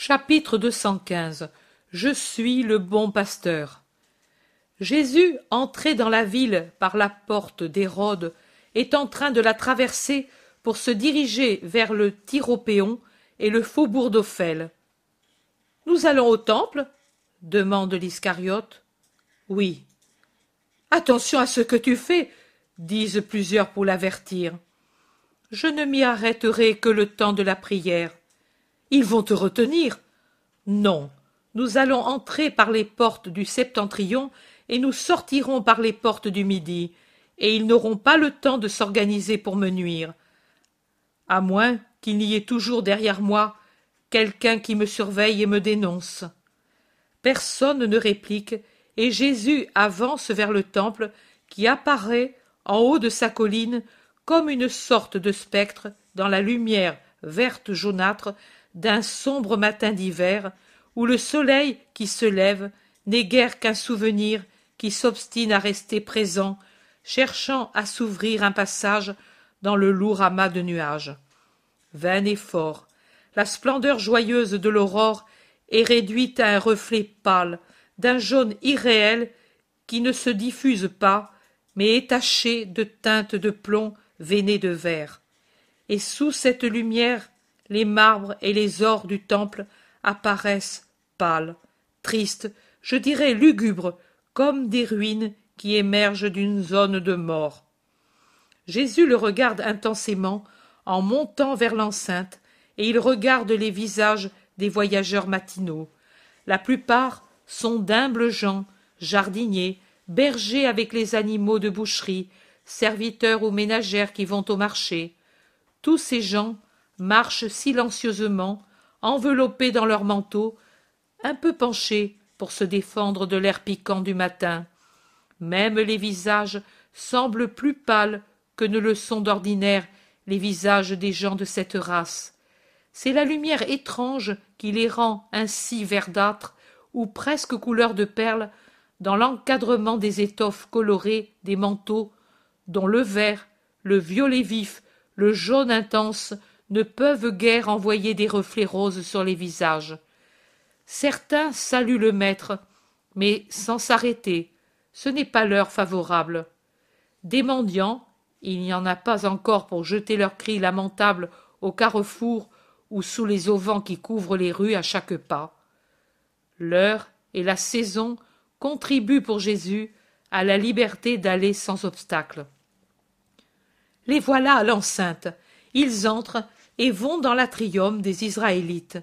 Chapitre 215 Je suis le bon pasteur. Jésus, entré dans la ville par la porte d'Hérode, est en train de la traverser pour se diriger vers le Tyropéon et le faubourg d'Ophel. Nous allons au temple? demande l'Iscariote. Oui. Attention à ce que tu fais, disent plusieurs pour l'avertir. Je ne m'y arrêterai que le temps de la prière. Ils vont te retenir. Non, nous allons entrer par les portes du septentrion et nous sortirons par les portes du midi, et ils n'auront pas le temps de s'organiser pour me nuire. À moins qu'il n'y ait toujours derrière moi quelqu'un qui me surveille et me dénonce. Personne ne réplique, et Jésus avance vers le temple qui apparaît en haut de sa colline comme une sorte de spectre dans la lumière verte jaunâtre d'un sombre matin d'hiver où le soleil qui se lève n'est guère qu'un souvenir qui s'obstine à rester présent, cherchant à s'ouvrir un passage dans le lourd amas de nuages. Vain effort, la splendeur joyeuse de l'aurore est réduite à un reflet pâle, d'un jaune irréel qui ne se diffuse pas, mais est taché de teintes de plomb veinées de vert. Et sous cette lumière, les marbres et les ors du temple apparaissent pâles, tristes, je dirais lugubres, comme des ruines qui émergent d'une zone de mort. Jésus le regarde intensément en montant vers l'enceinte, et il regarde les visages des voyageurs matinaux. La plupart sont d'humbles gens, jardiniers, bergers avec les animaux de boucherie, serviteurs ou ménagères qui vont au marché. Tous ces gens marchent silencieusement, enveloppés dans leurs manteaux, un peu penchés pour se défendre de l'air piquant du matin. Même les visages semblent plus pâles que ne le sont d'ordinaire les visages des gens de cette race. C'est la lumière étrange qui les rend ainsi verdâtres ou presque couleur de perle dans l'encadrement des étoffes colorées des manteaux dont le vert, le violet vif, le jaune intense ne peuvent guère envoyer des reflets roses sur les visages. Certains saluent le maître, mais sans s'arrêter. Ce n'est pas l'heure favorable. Des mendiants, il n'y en a pas encore pour jeter leurs cris lamentables au carrefour ou sous les auvents qui couvrent les rues à chaque pas. L'heure et la saison contribuent pour Jésus à la liberté d'aller sans obstacle. Les voilà à l'enceinte. Ils entrent et vont dans l'atrium des Israélites.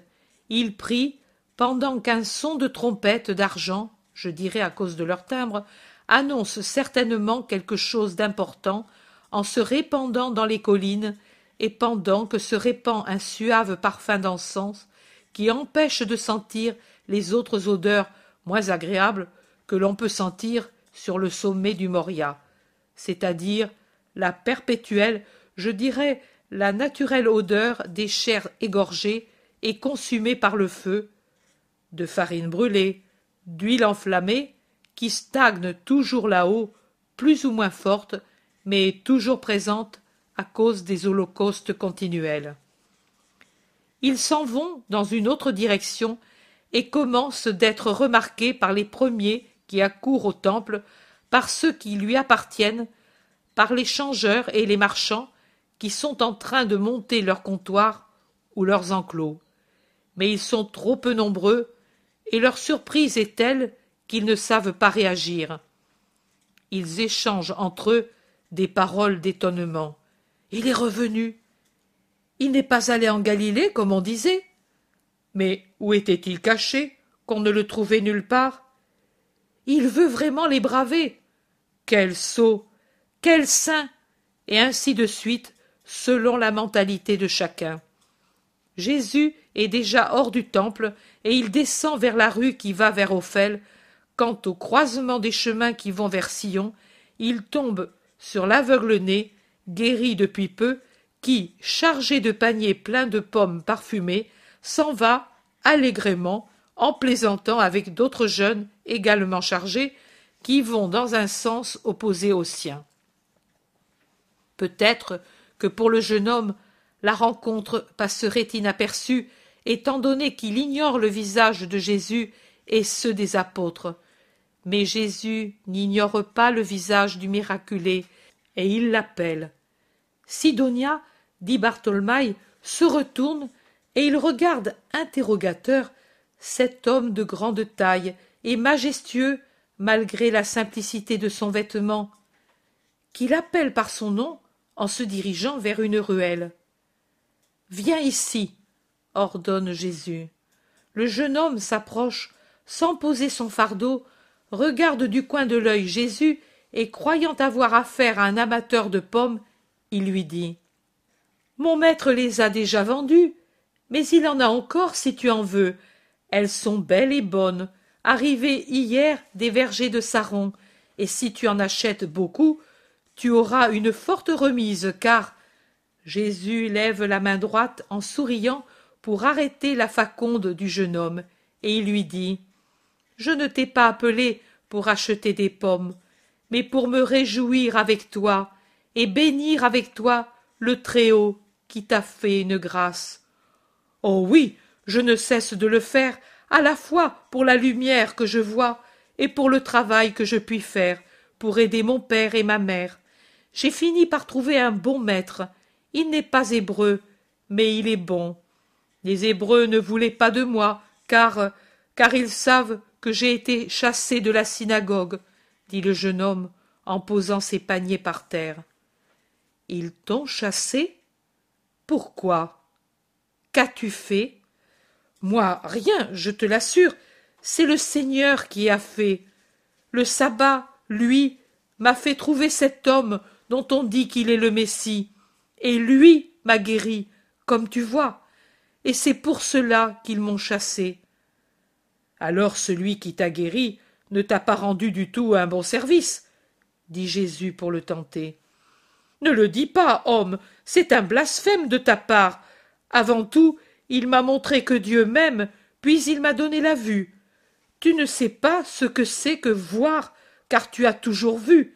Ils prient pendant qu'un son de trompette d'argent, je dirais à cause de leur timbre, annonce certainement quelque chose d'important en se répandant dans les collines et pendant que se répand un suave parfum d'encens qui empêche de sentir les autres odeurs moins agréables que l'on peut sentir sur le sommet du Moria, c'est-à-dire la perpétuelle, je dirais la naturelle odeur des chairs égorgées et consumées par le feu, de farine brûlée, d'huile enflammée, qui stagne toujours là-haut, plus ou moins forte, mais toujours présente à cause des holocaustes continuels. Ils s'en vont dans une autre direction et commencent d'être remarqués par les premiers qui accourent au temple, par ceux qui lui appartiennent, par les changeurs et les marchands qui sont en train de monter leurs comptoirs ou leurs enclos. Mais ils sont trop peu nombreux et leur surprise est telle qu'ils ne savent pas réagir. Ils échangent entre eux des paroles d'étonnement. Il est revenu. Il n'est pas allé en Galilée, comme on disait. Mais où était-il caché, qu'on ne le trouvait nulle part? Il veut vraiment les braver. Quel sot Quel saint Et ainsi de suite, selon la mentalité de chacun. Jésus est déjà hors du temple et il descend vers la rue qui va vers Ophel. Quant au croisement des chemins qui vont vers Sion, il tombe sur l'aveugle-né guéri depuis peu, qui, chargé de paniers pleins de pommes parfumées, s'en va allègrement en plaisantant avec d'autres jeunes également chargés, qui vont dans un sens opposé au sien. Peut-être que pour le jeune homme la rencontre passerait inaperçue étant donné qu'il ignore le visage de Jésus et ceux des apôtres. Mais Jésus n'ignore pas le visage du miraculé, et il l'appelle. Sidonia, dit Bartholmaï, se retourne et il regarde interrogateur cet homme de grande taille et majestueux malgré la simplicité de son vêtement, qu'il appelle par son nom en se dirigeant vers une ruelle. Viens ici, ordonne Jésus. Le jeune homme s'approche, sans poser son fardeau, regarde du coin de l'œil Jésus, et croyant avoir affaire à un amateur de pommes, il lui dit. Mon maître les a déjà vendues, mais il en a encore si tu en veux. Elles sont belles et bonnes, arrivées hier des vergers de Saron, et si tu en achètes beaucoup, tu auras une forte remise, car Jésus lève la main droite en souriant pour arrêter la faconde du jeune homme, et il lui dit Je ne t'ai pas appelé pour acheter des pommes, mais pour me réjouir avec toi et bénir avec toi le Très-Haut qui t'a fait une grâce. Oh oui, je ne cesse de le faire, à la fois pour la lumière que je vois et pour le travail que je puis faire pour aider mon père et ma mère. J'ai fini par trouver un bon maître. Il n'est pas hébreu, mais il est bon. Les Hébreux ne voulaient pas de moi, car car ils savent que j'ai été chassé de la synagogue, dit le jeune homme en posant ses paniers par terre. Ils t'ont chassé? Pourquoi? Qu'as-tu fait? Moi, rien, je te l'assure. C'est le Seigneur qui a fait. Le sabbat, lui, m'a fait trouver cet homme dont on dit qu'il est le Messie. Et lui m'a guéri, comme tu vois. Et c'est pour cela qu'ils m'ont chassé. Alors celui qui t'a guéri ne t'a pas rendu du tout un bon service, dit Jésus pour le tenter. Ne le dis pas, homme, c'est un blasphème de ta part. Avant tout, il m'a montré que Dieu m'aime, puis il m'a donné la vue. Tu ne sais pas ce que c'est que voir, car tu as toujours vu.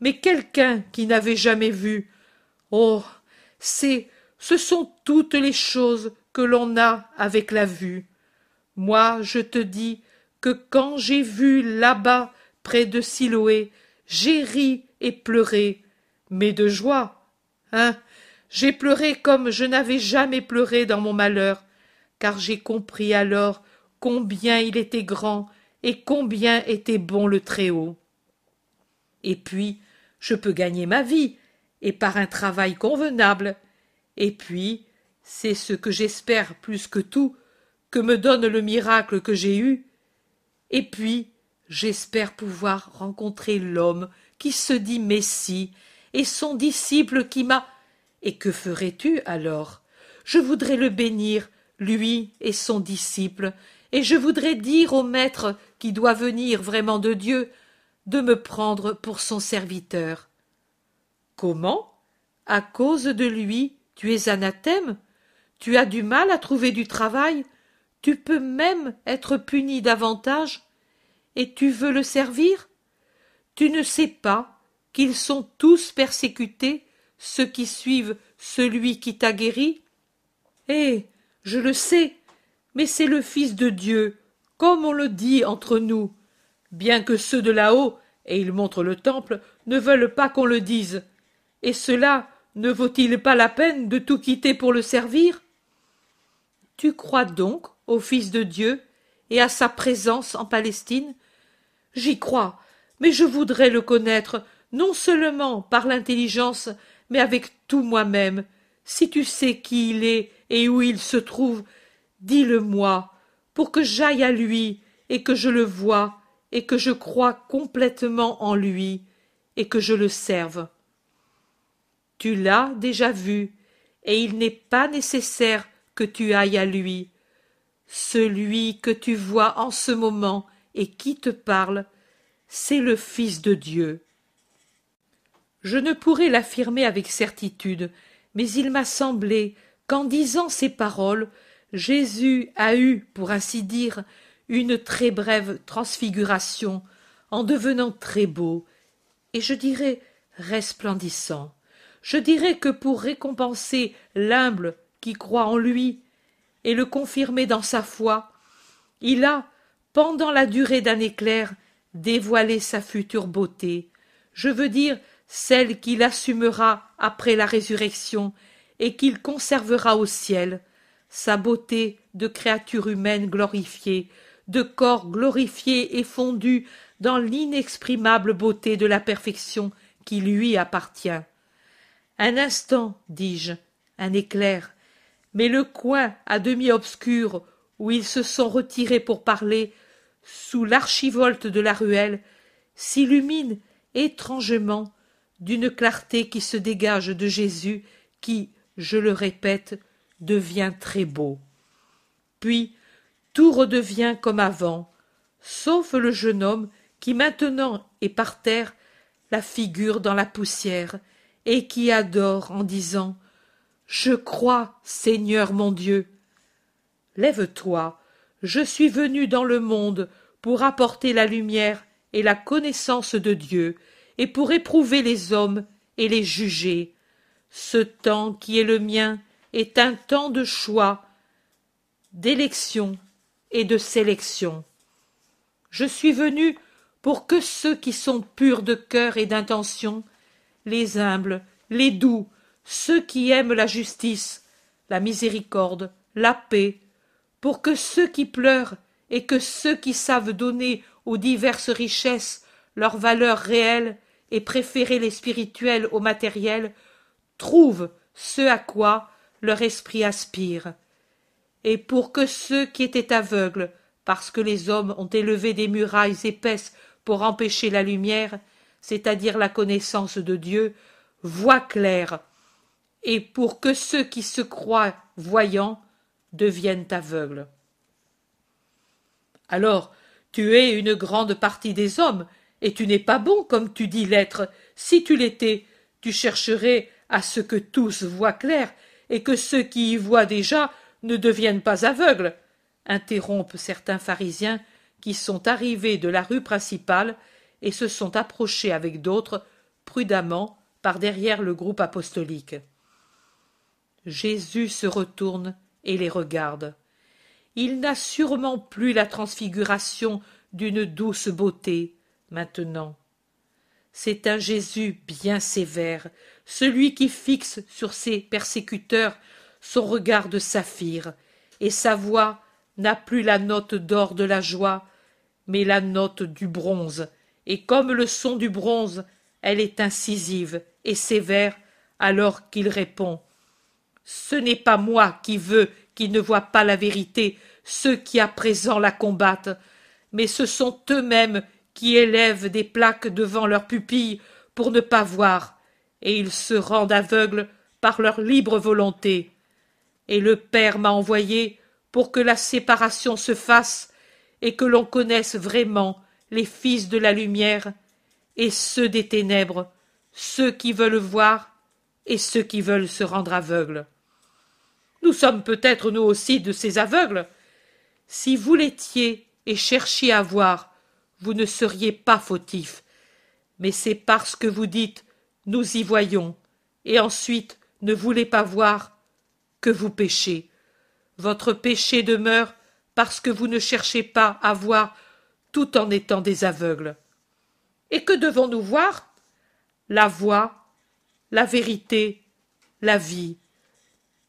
Mais quelqu'un qui n'avait jamais vu. Oh. C'est. Ce sont toutes les choses que l'on a avec la vue. Moi, je te dis que quand j'ai vu là-bas, près de Siloé, j'ai ri et pleuré, mais de joie. Hein J'ai pleuré comme je n'avais jamais pleuré dans mon malheur, car j'ai compris alors combien il était grand et combien était bon le Très-Haut. Et puis, je peux gagner ma vie, et par un travail convenable. Et puis, c'est ce que j'espère plus que tout, que me donne le miracle que j'ai eu. Et puis, j'espère pouvoir rencontrer l'homme qui se dit Messie, et son disciple qui m'a. Et que ferais-tu alors? Je voudrais le bénir, lui et son disciple, et je voudrais dire au maître qui doit venir vraiment de Dieu de me prendre pour son serviteur. Comment? À cause de lui, tu es anathème? Tu as du mal à trouver du travail? Tu peux même être puni davantage? Et tu veux le servir? Tu ne sais pas qu'ils sont tous persécutés, ceux qui suivent celui qui t'a guéri? Eh, je le sais, mais c'est le Fils de Dieu, comme on le dit entre nous, bien que ceux de là-haut, et il montre le temple, ne veulent pas qu'on le dise. Et cela ne vaut-il pas la peine de tout quitter pour le servir? Tu crois donc au Fils de Dieu et à sa présence en Palestine? J'y crois, mais je voudrais le connaître non seulement par l'intelligence, mais avec tout moi-même. Si tu sais qui il est et où il se trouve, dis-le-moi, pour que j'aille à lui et que je le voie et que je croie complètement en lui et que je le serve. Tu l'as déjà vu, et il n'est pas nécessaire que tu ailles à lui. Celui que tu vois en ce moment et qui te parle, c'est le Fils de Dieu. Je ne pourrais l'affirmer avec certitude, mais il m'a semblé qu'en disant ces paroles, Jésus a eu, pour ainsi dire, une très brève transfiguration, en devenant très beau, et je dirais resplendissant. Je dirais que pour récompenser l'humble qui croit en lui, et le confirmer dans sa foi, il a, pendant la durée d'un éclair, dévoilé sa future beauté, je veux dire celle qu'il assumera après la résurrection et qu'il conservera au ciel, sa beauté de créature humaine glorifiée, de corps glorifié et fondu dans l'inexprimable beauté de la perfection qui lui appartient. Un instant, dis-je, un éclair, mais le coin à demi obscur où ils se sont retirés pour parler, sous l'archivolte de la ruelle, s'illumine étrangement d'une clarté qui se dégage de Jésus, qui, je le répète, devient très beau. Puis tout redevient comme avant, sauf le jeune homme qui maintenant est par terre, la figure dans la poussière, et qui adore en disant Je crois, Seigneur mon Dieu. Lève-toi, je suis venu dans le monde pour apporter la lumière et la connaissance de Dieu, et pour éprouver les hommes et les juger. Ce temps qui est le mien est un temps de choix, d'élection et de sélection. Je suis venu pour que ceux qui sont purs de cœur et d'intention, les humbles, les doux, ceux qui aiment la justice, la miséricorde, la paix, pour que ceux qui pleurent et que ceux qui savent donner aux diverses richesses leur valeur réelle et préférer les spirituels au matériel, trouvent ce à quoi leur esprit aspire. Et pour que ceux qui étaient aveugles, parce que les hommes ont élevé des murailles épaisses pour empêcher la lumière, c'est-à-dire la connaissance de Dieu, voient clair, et pour que ceux qui se croient voyants deviennent aveugles. Alors, tu es une grande partie des hommes, et tu n'es pas bon comme tu dis l'être. Si tu l'étais, tu chercherais à ce que tous voient clair, et que ceux qui y voient déjà ne deviennent pas aveugles, interrompent certains pharisiens qui sont arrivés de la rue principale et se sont approchés avec d'autres prudemment par derrière le groupe apostolique. Jésus se retourne et les regarde. Il n'a sûrement plus la transfiguration d'une douce beauté maintenant. C'est un Jésus bien sévère, celui qui fixe sur ses persécuteurs son regard de saphir, et sa voix n'a plus la note d'or de la joie, mais la note du bronze, et comme le son du bronze, elle est incisive et sévère alors qu'il répond. Ce n'est pas moi qui veux qu'ils ne voient pas la vérité, ceux qui à présent la combattent, mais ce sont eux-mêmes qui élèvent des plaques devant leurs pupilles pour ne pas voir, et ils se rendent aveugles par leur libre volonté. Et le Père m'a envoyé pour que la séparation se fasse et que l'on connaisse vraiment les fils de la lumière et ceux des ténèbres, ceux qui veulent voir et ceux qui veulent se rendre aveugles. Nous sommes peut-être nous aussi de ces aveugles. Si vous l'étiez et cherchiez à voir, vous ne seriez pas fautifs. Mais c'est parce que vous dites nous y voyons, et ensuite ne voulez pas voir, que vous péchez. Votre péché demeure parce que vous ne cherchez pas à voir tout en étant des aveugles. Et que devons-nous voir? La voix, la vérité, la vie.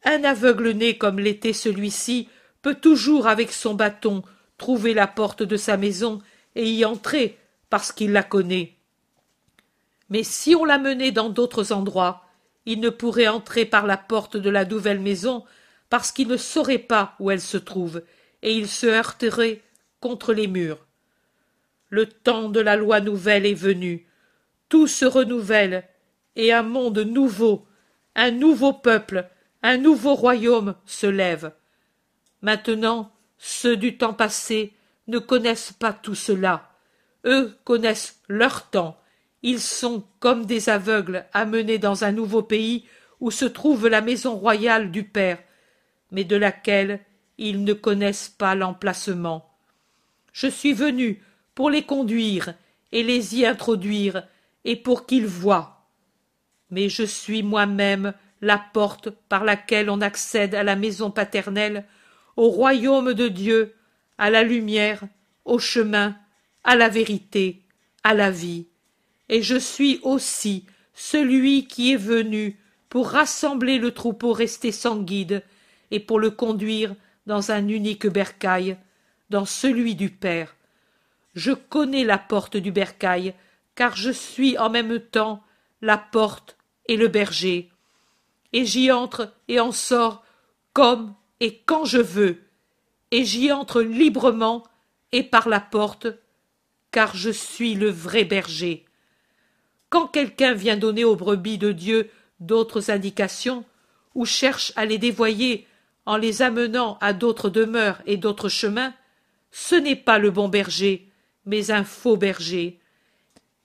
Un aveugle né comme l'était celui-ci peut toujours avec son bâton trouver la porte de sa maison et y entrer parce qu'il la connaît. Mais si on la menait dans d'autres endroits, il ne pourrait entrer par la porte de la nouvelle maison parce qu'il ne saurait pas où elle se trouve, et il se heurterait contre les murs. Le temps de la loi nouvelle est venu, tout se renouvelle, et un monde nouveau, un nouveau peuple, un nouveau royaume se lève. Maintenant, ceux du temps passé ne connaissent pas tout cela. Eux connaissent leur temps. Ils sont comme des aveugles amenés dans un nouveau pays où se trouve la maison royale du Père, mais de laquelle ils ne connaissent pas l'emplacement. Je suis venu pour les conduire et les y introduire, et pour qu'ils voient. Mais je suis moi-même la porte par laquelle on accède à la maison paternelle, au royaume de Dieu, à la lumière, au chemin, à la vérité, à la vie. Et je suis aussi celui qui est venu pour rassembler le troupeau resté sans guide et pour le conduire dans un unique bercail, dans celui du Père. Je connais la porte du bercail, car je suis en même temps la porte et le berger. Et j'y entre et en sors comme et quand je veux, et j'y entre librement et par la porte, car je suis le vrai berger. Quand quelqu'un vient donner aux brebis de Dieu d'autres indications, ou cherche à les dévoyer en les amenant à d'autres demeures et d'autres chemins, ce n'est pas le bon berger, mais un faux berger.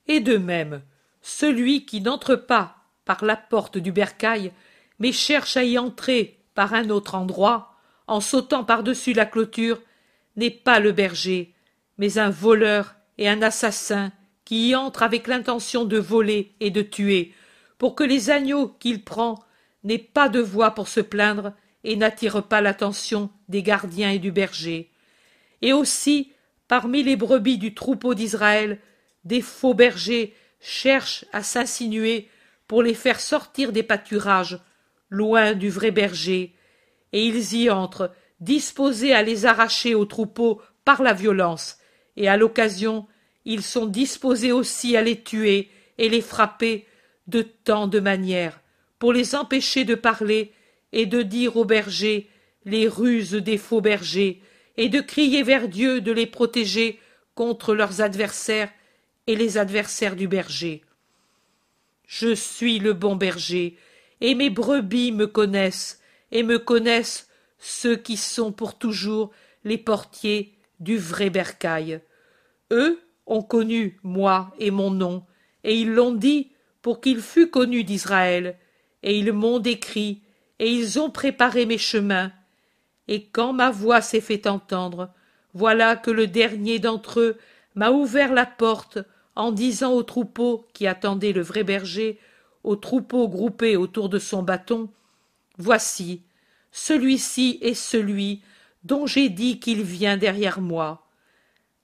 Et de même, celui qui n'entre pas par la porte du bercail, mais cherche à y entrer par un autre endroit, en sautant par-dessus la clôture, n'est pas le berger, mais un voleur et un assassin qui y entre avec l'intention de voler et de tuer, pour que les agneaux qu'il prend n'aient pas de voix pour se plaindre et n'attirent pas l'attention des gardiens et du berger. Et aussi, parmi les brebis du troupeau d'Israël, des faux bergers cherchent à s'insinuer pour les faire sortir des pâturages, loin du vrai berger, et ils y entrent, disposés à les arracher au troupeau par la violence, et à l'occasion ils sont disposés aussi à les tuer et les frapper de tant de manières, pour les empêcher de parler et de dire aux bergers les ruses des faux bergers, et de crier vers Dieu de les protéger contre leurs adversaires et les adversaires du berger. Je suis le bon berger, et mes brebis me connaissent, et me connaissent ceux qui sont pour toujours les portiers du vrai bercail. Eux ont connu moi et mon nom, et ils l'ont dit pour qu'il fût connu d'Israël, et ils m'ont décrit, et ils ont préparé mes chemins. Et quand ma voix s'est fait entendre, voilà que le dernier d'entre eux m'a ouvert la porte en disant au troupeau qui attendait le vrai berger, au troupeau groupé autour de son bâton, Voici, celui-ci est celui dont j'ai dit qu'il vient derrière moi,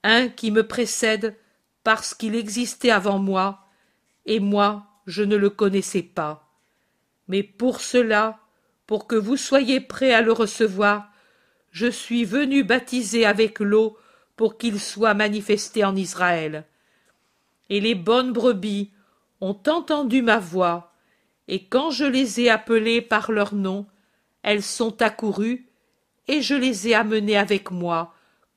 un qui me précède parce qu'il existait avant moi, et moi je ne le connaissais pas. Mais pour cela, pour que vous soyez prêts à le recevoir, je suis venu baptiser avec l'eau pour qu'il soit manifesté en Israël. Et les bonnes brebis ont entendu ma voix, et quand je les ai appelées par leur nom, elles sont accourues, et je les ai amenées avec moi,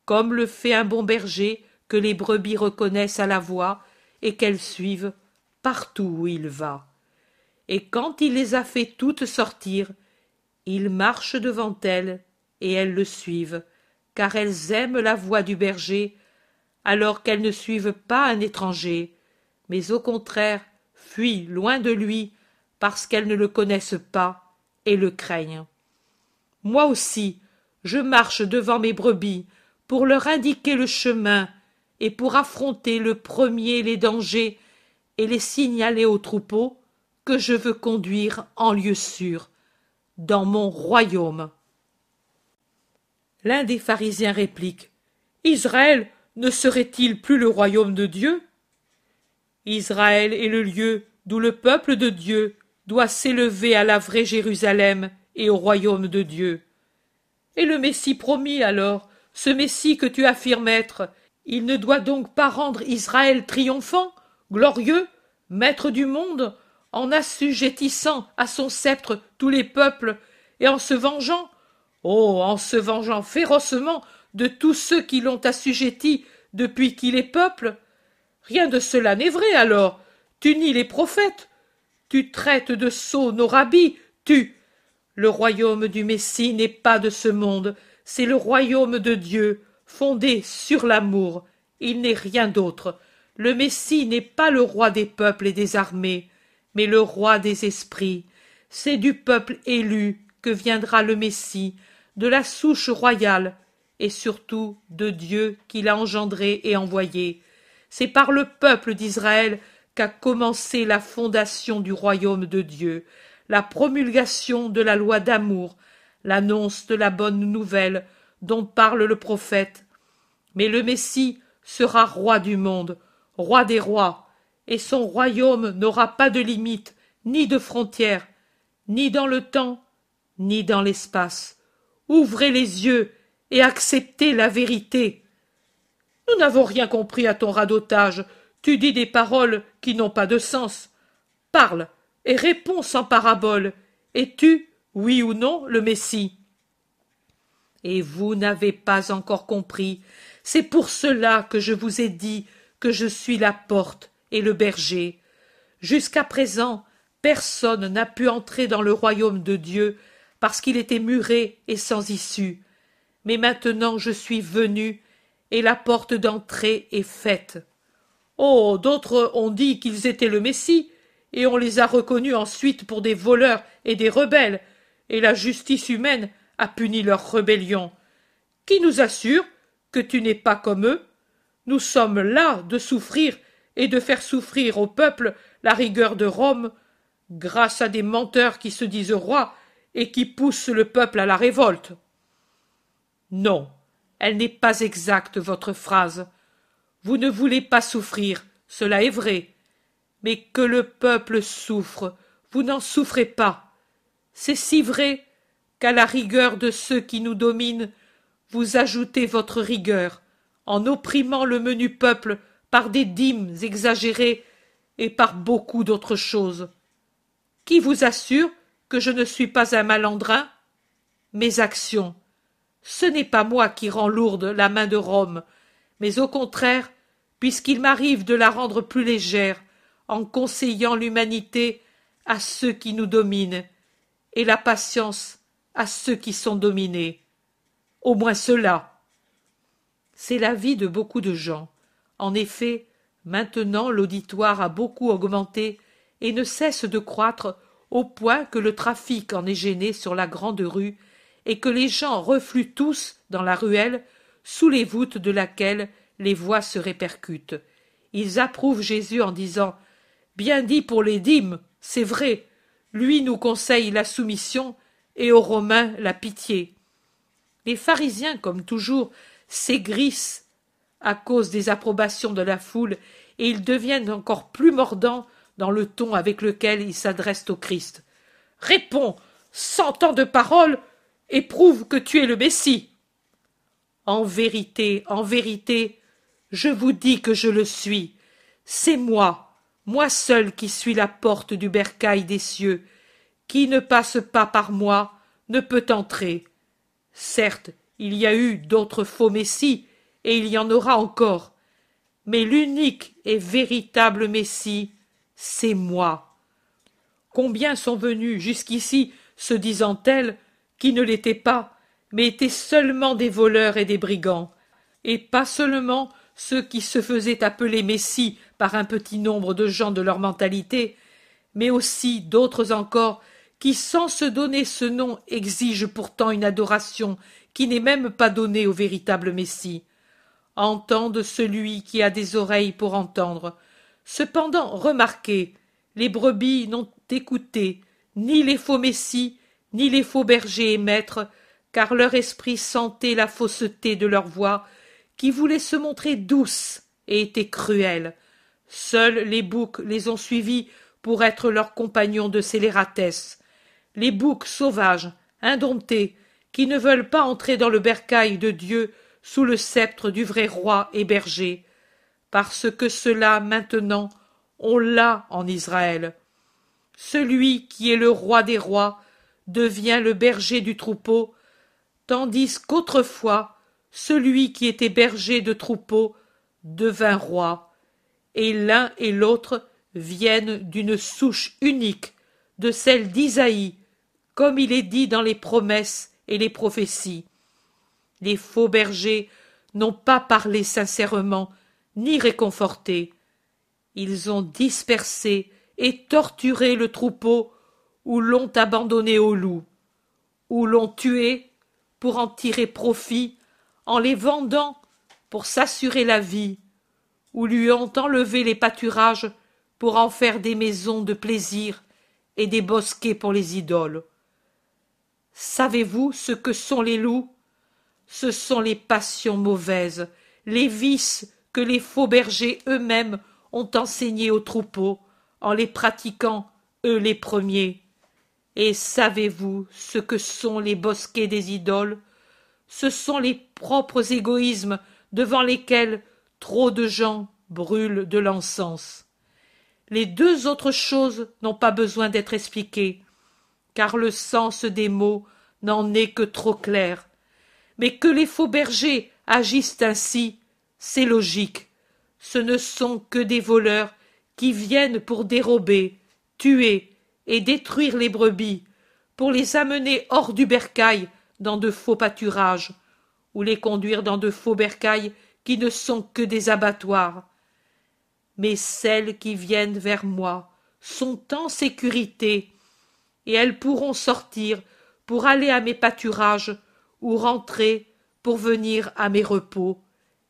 comme le fait un bon berger que les brebis reconnaissent à la voix et qu'elles suivent partout où il va. Et quand il les a fait toutes sortir, il marche devant elles, et elles le suivent, car elles aiment la voix du berger, alors qu'elles ne suivent pas un étranger, mais au contraire fuient loin de lui, parce qu'elles ne le connaissent pas et le craignent. Moi aussi, je marche devant mes brebis, pour leur indiquer le chemin, et pour affronter le premier les dangers, et les signaler au troupeau que je veux conduire en lieu sûr, dans mon royaume. L'un des pharisiens réplique. Israël ne serait-il plus le royaume de Dieu? Israël est le lieu d'où le peuple de Dieu doit s'élever à la vraie Jérusalem et au royaume de Dieu. Et le Messie promis alors, ce Messie que tu affirmes être, il ne doit donc pas rendre Israël triomphant, glorieux, maître du monde, en assujettissant à son sceptre tous les peuples et en se vengeant oh en se vengeant férocement de tous ceux qui l'ont assujetti depuis qu'il est peuple. Rien de cela n'est vrai alors. Tu nies les prophètes. Tu traites de sots nos rabbis. Tu le royaume du messie n'est pas de ce monde c'est le royaume de dieu fondé sur l'amour il n'est rien d'autre le messie n'est pas le roi des peuples et des armées mais le roi des esprits. C'est du peuple élu que viendra le Messie, de la souche royale, et surtout de Dieu qui l'a engendré et envoyé. C'est par le peuple d'Israël qu'a commencé la fondation du royaume de Dieu, la promulgation de la loi d'amour, l'annonce de la bonne nouvelle, dont parle le prophète. Mais le Messie sera roi du monde, roi des rois, et son royaume n'aura pas de limite, ni de frontières, ni dans le temps, ni dans l'espace. Ouvrez les yeux et acceptez la vérité. Nous n'avons rien compris à ton radotage. Tu dis des paroles qui n'ont pas de sens. Parle et réponds sans parabole. Es-tu, oui ou non, le Messie Et vous n'avez pas encore compris. C'est pour cela que je vous ai dit que je suis la porte et le berger. Jusqu'à présent, personne n'a pu entrer dans le royaume de Dieu parce qu'il était muré et sans issue. Mais maintenant je suis venu et la porte d'entrée est faite. Oh, d'autres ont dit qu'ils étaient le Messie, et on les a reconnus ensuite pour des voleurs et des rebelles, et la justice humaine a puni leur rébellion. Qui nous assure que tu n'es pas comme eux? Nous sommes là de souffrir et de faire souffrir au peuple la rigueur de Rome, grâce à des menteurs qui se disent rois et qui poussent le peuple à la révolte. Non, elle n'est pas exacte, votre phrase. Vous ne voulez pas souffrir, cela est vrai. Mais que le peuple souffre, vous n'en souffrez pas. C'est si vrai qu'à la rigueur de ceux qui nous dominent, vous ajoutez votre rigueur, en opprimant le menu peuple par des dîmes exagérées et par beaucoup d'autres choses. Qui vous assure que je ne suis pas un malandrin? Mes actions. Ce n'est pas moi qui rends lourde la main de Rome, mais au contraire, puisqu'il m'arrive de la rendre plus légère, en conseillant l'humanité à ceux qui nous dominent, et la patience à ceux qui sont dominés. Au moins cela. C'est la vie de beaucoup de gens. En effet, maintenant l'auditoire a beaucoup augmenté et ne cesse de croître au point que le trafic en est gêné sur la grande rue et que les gens refluent tous dans la ruelle sous les voûtes de laquelle les voix se répercutent. Ils approuvent Jésus en disant Bien dit pour les dîmes, c'est vrai, lui nous conseille la soumission et aux Romains la pitié. Les pharisiens, comme toujours, s'aigrissent à cause des approbations de la foule, et ils deviennent encore plus mordants dans le ton avec lequel ils s'adressent au Christ. Réponds, cent ans de paroles, et prouve que tu es le Messie. En vérité, en vérité, je vous dis que je le suis. C'est moi, moi seul qui suis la porte du bercail des cieux. Qui ne passe pas par moi ne peut entrer. Certes, il y a eu d'autres faux messies, et il y en aura encore. Mais l'unique et véritable Messie, c'est moi. Combien sont venus jusqu'ici se disant tels qui ne l'étaient pas, mais étaient seulement des voleurs et des brigands, et pas seulement ceux qui se faisaient appeler Messie par un petit nombre de gens de leur mentalité, mais aussi d'autres encore qui, sans se donner ce nom, exigent pourtant une adoration qui n'est même pas donnée au véritable Messie. Entende celui qui a des oreilles pour entendre. Cependant, remarquez, les brebis n'ont écouté ni les faux messies, ni les faux bergers et maîtres, car leur esprit sentait la fausseté de leur voix, qui voulait se montrer douce et était cruelle. Seuls les boucs les ont suivis pour être leurs compagnons de scélératesse. Les boucs sauvages, indomptés, qui ne veulent pas entrer dans le bercail de Dieu sous le sceptre du vrai roi et berger, parce que cela maintenant on l'a en Israël. Celui qui est le roi des rois devient le berger du troupeau, tandis qu'autrefois celui qui était berger de troupeau devint roi, et l'un et l'autre viennent d'une souche unique, de celle d'Isaïe, comme il est dit dans les promesses et les prophéties. Les faux bergers n'ont pas parlé sincèrement, ni réconforté. Ils ont dispersé et torturé le troupeau ou l'ont abandonné aux loups, ou l'ont tué pour en tirer profit en les vendant pour s'assurer la vie, ou lui ont enlevé les pâturages pour en faire des maisons de plaisir et des bosquets pour les idoles. Savez-vous ce que sont les loups? Ce sont les passions mauvaises, les vices que les faux bergers eux-mêmes ont enseignés aux troupeaux, en les pratiquant eux les premiers. Et savez-vous ce que sont les bosquets des idoles? Ce sont les propres égoïsmes devant lesquels trop de gens brûlent de l'encens. Les deux autres choses n'ont pas besoin d'être expliquées, car le sens des mots n'en est que trop clair. Mais que les faux bergers agissent ainsi, c'est logique. Ce ne sont que des voleurs qui viennent pour dérober, tuer et détruire les brebis, pour les amener hors du bercail dans de faux pâturages, ou les conduire dans de faux bercails qui ne sont que des abattoirs. Mais celles qui viennent vers moi sont en sécurité, et elles pourront sortir pour aller à mes pâturages ou rentrer pour venir à mes repos,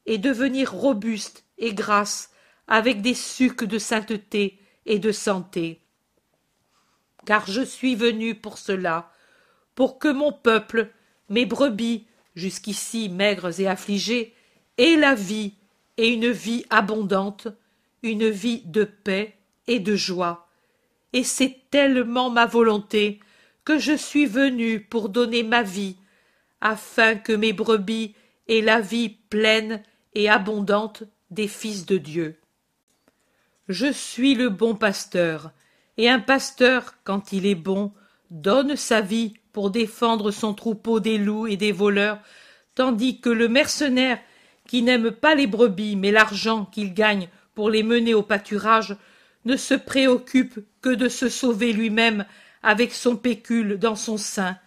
et devenir robustes et grasses avec des sucs de sainteté et de santé. Car je suis venu pour cela, pour que mon peuple, mes brebis, jusqu'ici maigres et affligées, aient la vie et une vie abondante, une vie de paix et de joie. Et c'est tellement ma volonté que je suis venu pour donner ma vie, afin que mes brebis aient la vie pleine et abondante des fils de Dieu. Je suis le bon pasteur, et un pasteur, quand il est bon, donne sa vie pour défendre son troupeau des loups et des voleurs, tandis que le mercenaire, qui n'aime pas les brebis mais l'argent qu'il gagne pour les mener au pâturage, ne se préoccupe que de se sauver lui-même avec son pécule dans son sein.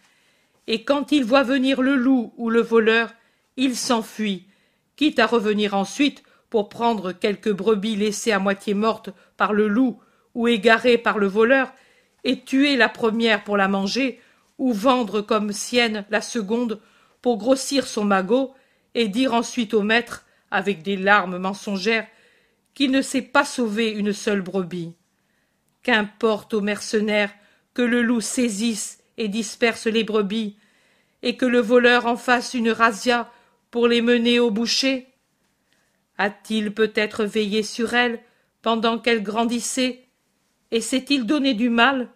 Et quand il voit venir le loup ou le voleur, il s'enfuit, quitte à revenir ensuite pour prendre quelques brebis laissées à moitié mortes par le loup ou égarées par le voleur, et tuer la première pour la manger, ou vendre comme sienne la seconde pour grossir son magot, et dire ensuite au maître, avec des larmes mensongères, qu'il ne sait pas sauver une seule brebis. Qu'importe aux mercenaires que le loup saisisse et disperse les brebis, et que le voleur en fasse une razzia pour les mener au boucher a-t-il peut-être veillé sur elles pendant qu'elles grandissaient et s'est-il donné du mal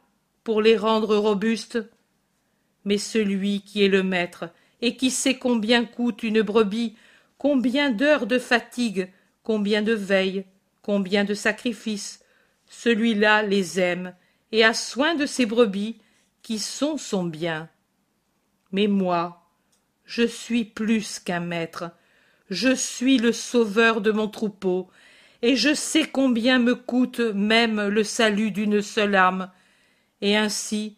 pour les rendre robustes? Mais celui qui est le maître et qui sait combien coûte une brebis combien d'heures de fatigue combien de veilles combien de sacrifices celui-là les aime et a soin de ses brebis qui sont son bien. Mais moi je suis plus qu'un maître. Je suis le sauveur de mon troupeau, et je sais combien me coûte même le salut d'une seule âme, et ainsi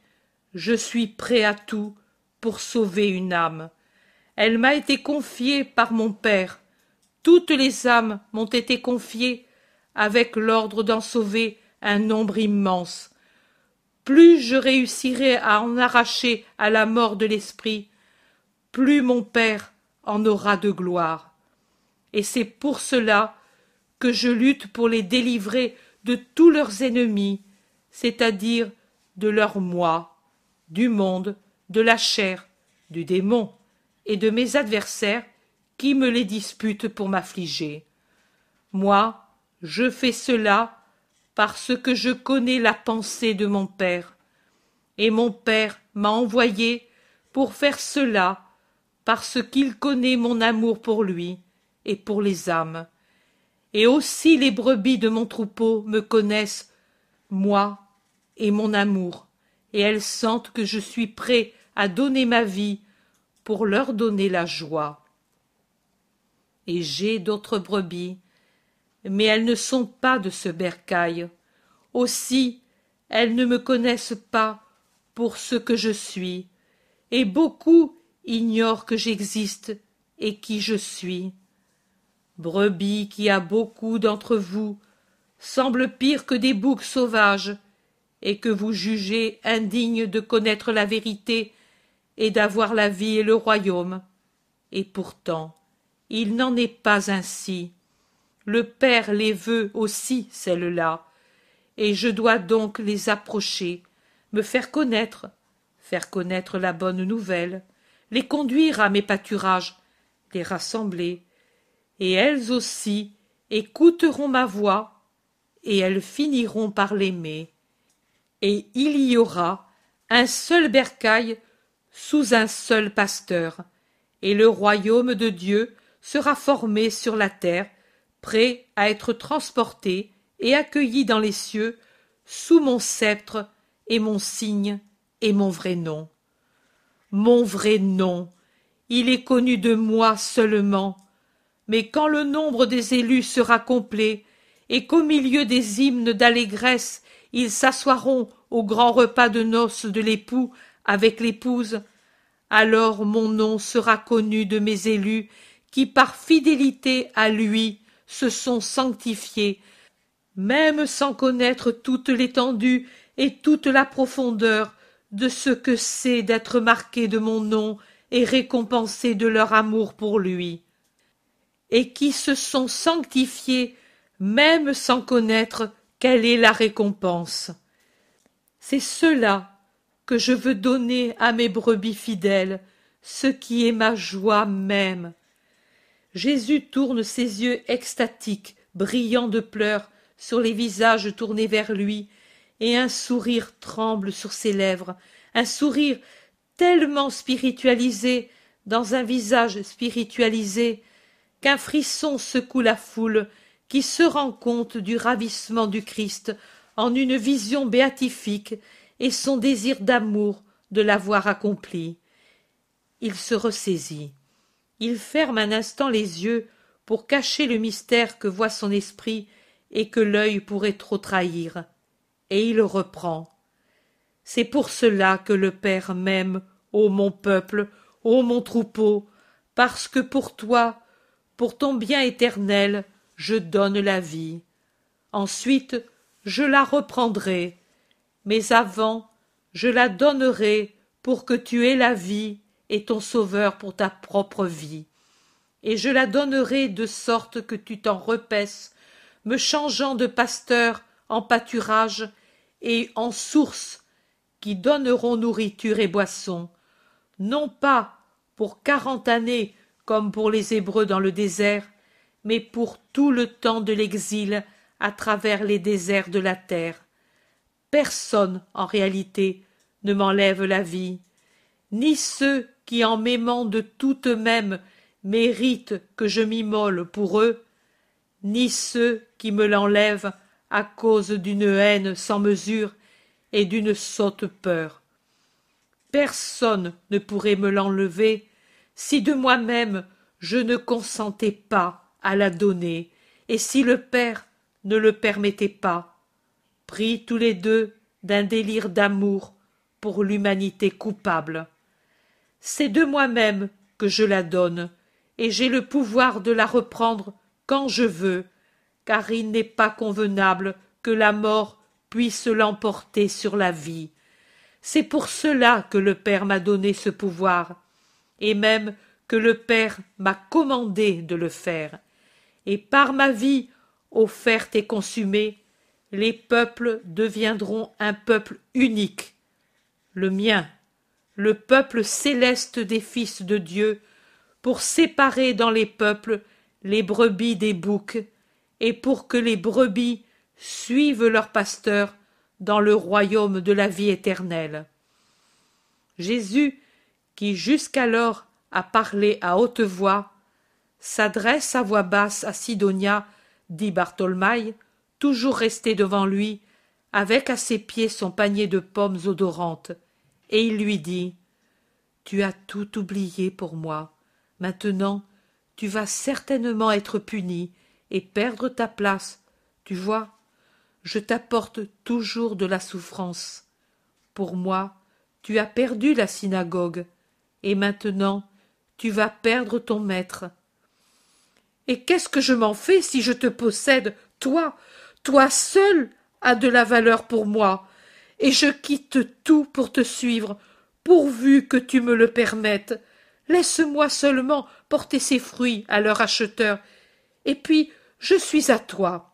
je suis prêt à tout pour sauver une âme. Elle m'a été confiée par mon Père. Toutes les âmes m'ont été confiées avec l'ordre d'en sauver un nombre immense. Plus je réussirai à en arracher à la mort de l'esprit, plus mon Père en aura de gloire et c'est pour cela que je lutte pour les délivrer de tous leurs ennemis, c'est-à-dire de leur moi, du monde, de la chair, du démon, et de mes adversaires qui me les disputent pour m'affliger. Moi, je fais cela parce que je connais la pensée de mon Père, et mon Père m'a envoyé pour faire cela parce qu'il connaît mon amour pour lui, et pour les âmes. Et aussi les brebis de mon troupeau me connaissent, moi et mon amour, et elles sentent que je suis prêt à donner ma vie pour leur donner la joie. Et j'ai d'autres brebis, mais elles ne sont pas de ce bercail. Aussi, elles ne me connaissent pas pour ce que je suis, et beaucoup ignorent que j'existe et qui je suis brebis qui a beaucoup d'entre vous semble pire que des boucs sauvages et que vous jugez indignes de connaître la vérité et d'avoir la vie et le royaume. Et pourtant il n'en est pas ainsi. Le père les veut aussi celles-là et je dois donc les approcher me faire connaître faire connaître la bonne nouvelle les conduire à mes pâturages les rassemblées, et elles aussi écouteront ma voix, et elles finiront par l'aimer. Et il y aura un seul bercail sous un seul pasteur, et le royaume de Dieu sera formé sur la terre, prêt à être transporté et accueilli dans les cieux sous mon sceptre et mon signe et mon vrai nom. Mon vrai nom, il est connu de moi seulement, mais quand le nombre des élus sera complet, et qu'au milieu des hymnes d'allégresse ils s'assoiront au grand repas de noces de l'époux avec l'épouse, alors mon nom sera connu de mes élus qui par fidélité à lui se sont sanctifiés, même sans connaître toute l'étendue et toute la profondeur de ce que c'est d'être marqué de mon nom et récompensé de leur amour pour lui, et qui se sont sanctifiés même sans connaître quelle est la récompense. C'est cela que je veux donner à mes brebis fidèles, ce qui est ma joie même. Jésus tourne ses yeux extatiques, brillants de pleurs, sur les visages tournés vers lui, et un sourire tremble sur ses lèvres, un sourire tellement spiritualisé dans un visage spiritualisé qu'un frisson secoue la foule qui se rend compte du ravissement du Christ en une vision béatifique et son désir d'amour de l'avoir accompli. Il se ressaisit. Il ferme un instant les yeux pour cacher le mystère que voit son esprit et que l'œil pourrait trop trahir. Et il reprend. C'est pour cela que le Père m'aime, ô mon peuple, ô mon troupeau, parce que pour toi, pour ton bien éternel, je donne la vie. Ensuite, je la reprendrai, mais avant, je la donnerai pour que tu aies la vie et ton sauveur pour ta propre vie. Et je la donnerai de sorte que tu t'en repaisses, me changeant de pasteur en pâturage et en source qui donneront nourriture et boisson, non pas pour quarante années comme pour les Hébreux dans le désert, mais pour tout le temps de l'exil à travers les déserts de la terre. Personne, en réalité, ne m'enlève la vie, ni ceux qui, en m'aimant de toute même, méritent que je m'immole pour eux, ni ceux qui me l'enlèvent à cause d'une haine sans mesure et d'une sotte peur. Personne ne pourrait me l'enlever si de moi-même je ne consentais pas à la donner, et si le père ne le permettait pas, pris tous les deux d'un délire d'amour pour l'humanité coupable. C'est de moi-même que je la donne, et j'ai le pouvoir de la reprendre quand je veux, car il n'est pas convenable que la mort puisse l'emporter sur la vie. C'est pour cela que le Père m'a donné ce pouvoir, et même que le Père m'a commandé de le faire et par ma vie offerte et consumée, les peuples deviendront un peuple unique, le mien, le peuple céleste des fils de Dieu, pour séparer dans les peuples les brebis des boucs, et pour que les brebis suivent leur pasteur dans le royaume de la vie éternelle. Jésus, qui jusqu'alors a parlé à haute voix, s'adresse à voix basse à Sidonia, dit Bartholmaï, toujours resté devant lui, avec à ses pieds son panier de pommes odorantes, et il lui dit Tu as tout oublié pour moi. Maintenant, tu vas certainement être puni et perdre ta place. Tu vois, je t'apporte toujours de la souffrance. Pour moi, tu as perdu la synagogue, et maintenant tu vas perdre ton maître. Et qu'est-ce que je m'en fais si je te possède, toi, toi seul as de la valeur pour moi, et je quitte tout pour te suivre, pourvu que tu me le permettes. Laisse-moi seulement porter ces fruits à leur acheteur, et puis je suis à toi.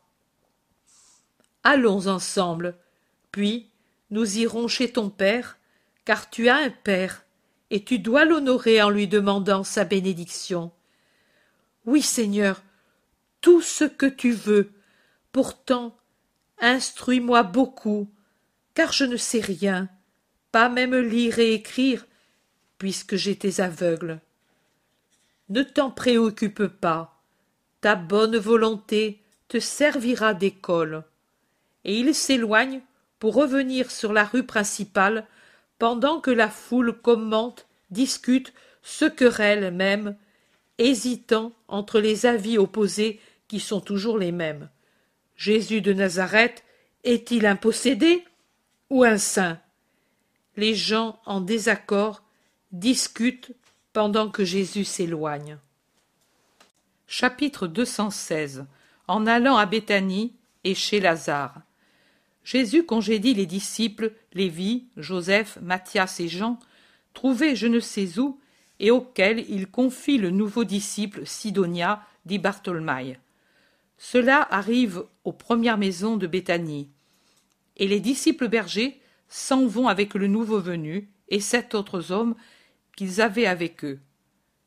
Allons ensemble, puis nous irons chez ton père, car tu as un père, et tu dois l'honorer en lui demandant sa bénédiction. Oui, Seigneur, tout ce que tu veux. Pourtant, instruis-moi beaucoup, car je ne sais rien, pas même lire et écrire, puisque j'étais aveugle. Ne t'en préoccupe pas, ta bonne volonté te servira d'école. Et il s'éloigne pour revenir sur la rue principale pendant que la foule commente, discute, se querelle même, hésitant entre les avis opposés qui sont toujours les mêmes. Jésus de Nazareth est-il un possédé ou un saint? Les gens en désaccord discutent pendant que Jésus s'éloigne. Chapitre 216 En allant à Béthanie et chez Lazare. Jésus congédie les disciples Lévi, Joseph, Matthias et Jean, trouvés je ne sais où, et auxquels il confie le nouveau disciple Sidonia, dit Bartholmaï. Cela arrive aux premières maisons de Béthanie. Et les disciples bergers s'en vont avec le nouveau venu et sept autres hommes qu'ils avaient avec eux.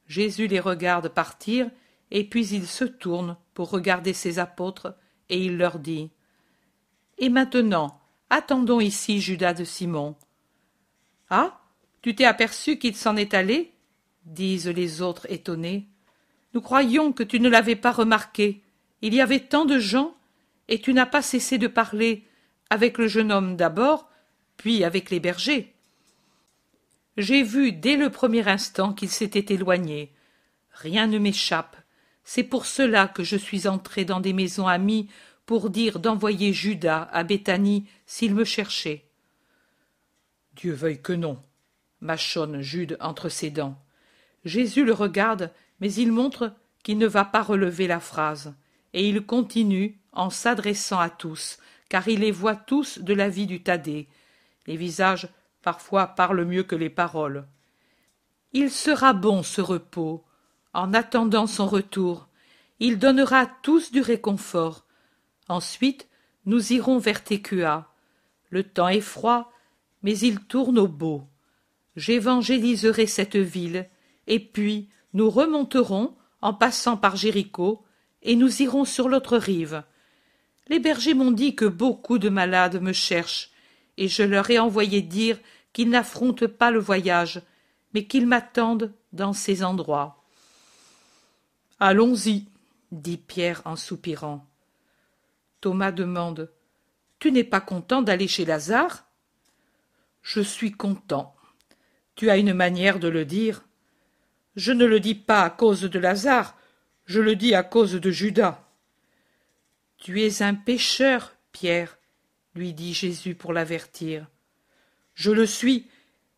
Jésus les regarde partir, et puis il se tourne pour regarder ses apôtres, et il leur dit Et maintenant, attendons ici Judas de Simon. Ah tu t'es aperçu qu'il s'en est allé? disent les autres étonnés. Nous croyions que tu ne l'avais pas remarqué. Il y avait tant de gens, et tu n'as pas cessé de parler, avec le jeune homme d'abord, puis avec les bergers. J'ai vu dès le premier instant qu'il s'était éloigné. Rien ne m'échappe. C'est pour cela que je suis entré dans des maisons amies pour dire d'envoyer Judas à Béthanie s'il me cherchait. Dieu veuille que non, mâchonne Jude entre ses dents. Jésus le regarde, mais il montre qu'il ne va pas relever la phrase et il continue en s'adressant à tous, car il les voit tous de la vie du Thaddée. Les visages parfois parlent mieux que les paroles. Il sera bon ce repos. En attendant son retour, il donnera à tous du réconfort. Ensuite, nous irons vers Técua. Le temps est froid, mais il tourne au beau. J'évangéliserai cette ville, et puis nous remonterons, en passant par Jéricho, et nous irons sur l'autre rive. Les bergers m'ont dit que beaucoup de malades me cherchent, et je leur ai envoyé dire qu'ils n'affrontent pas le voyage, mais qu'ils m'attendent dans ces endroits. Allons-y, dit Pierre en soupirant. Thomas demande. Tu n'es pas content d'aller chez Lazare? Je suis content. Tu as une manière de le dire. Je ne le dis pas à cause de Lazare, je le dis à cause de Judas. Tu es un pécheur, Pierre, lui dit Jésus pour l'avertir. Je le suis,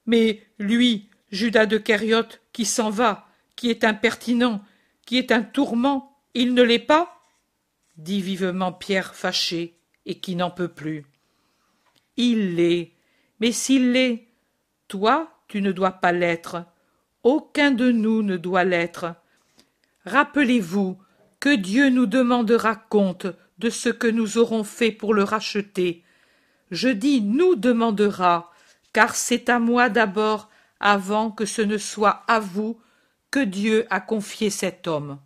mais lui, Judas de Kériote, qui s'en va, qui est impertinent, qui est un tourment, il ne l'est pas? Dit vivement Pierre fâché et qui n'en peut plus. Il l'est, mais s'il l'est, toi, tu ne dois pas l'être. Aucun de nous ne doit l'être. Rappelez-vous que Dieu nous demandera compte de ce que nous aurons fait pour le racheter. Je dis nous demandera, car c'est à moi d'abord, avant que ce ne soit à vous, que Dieu a confié cet homme.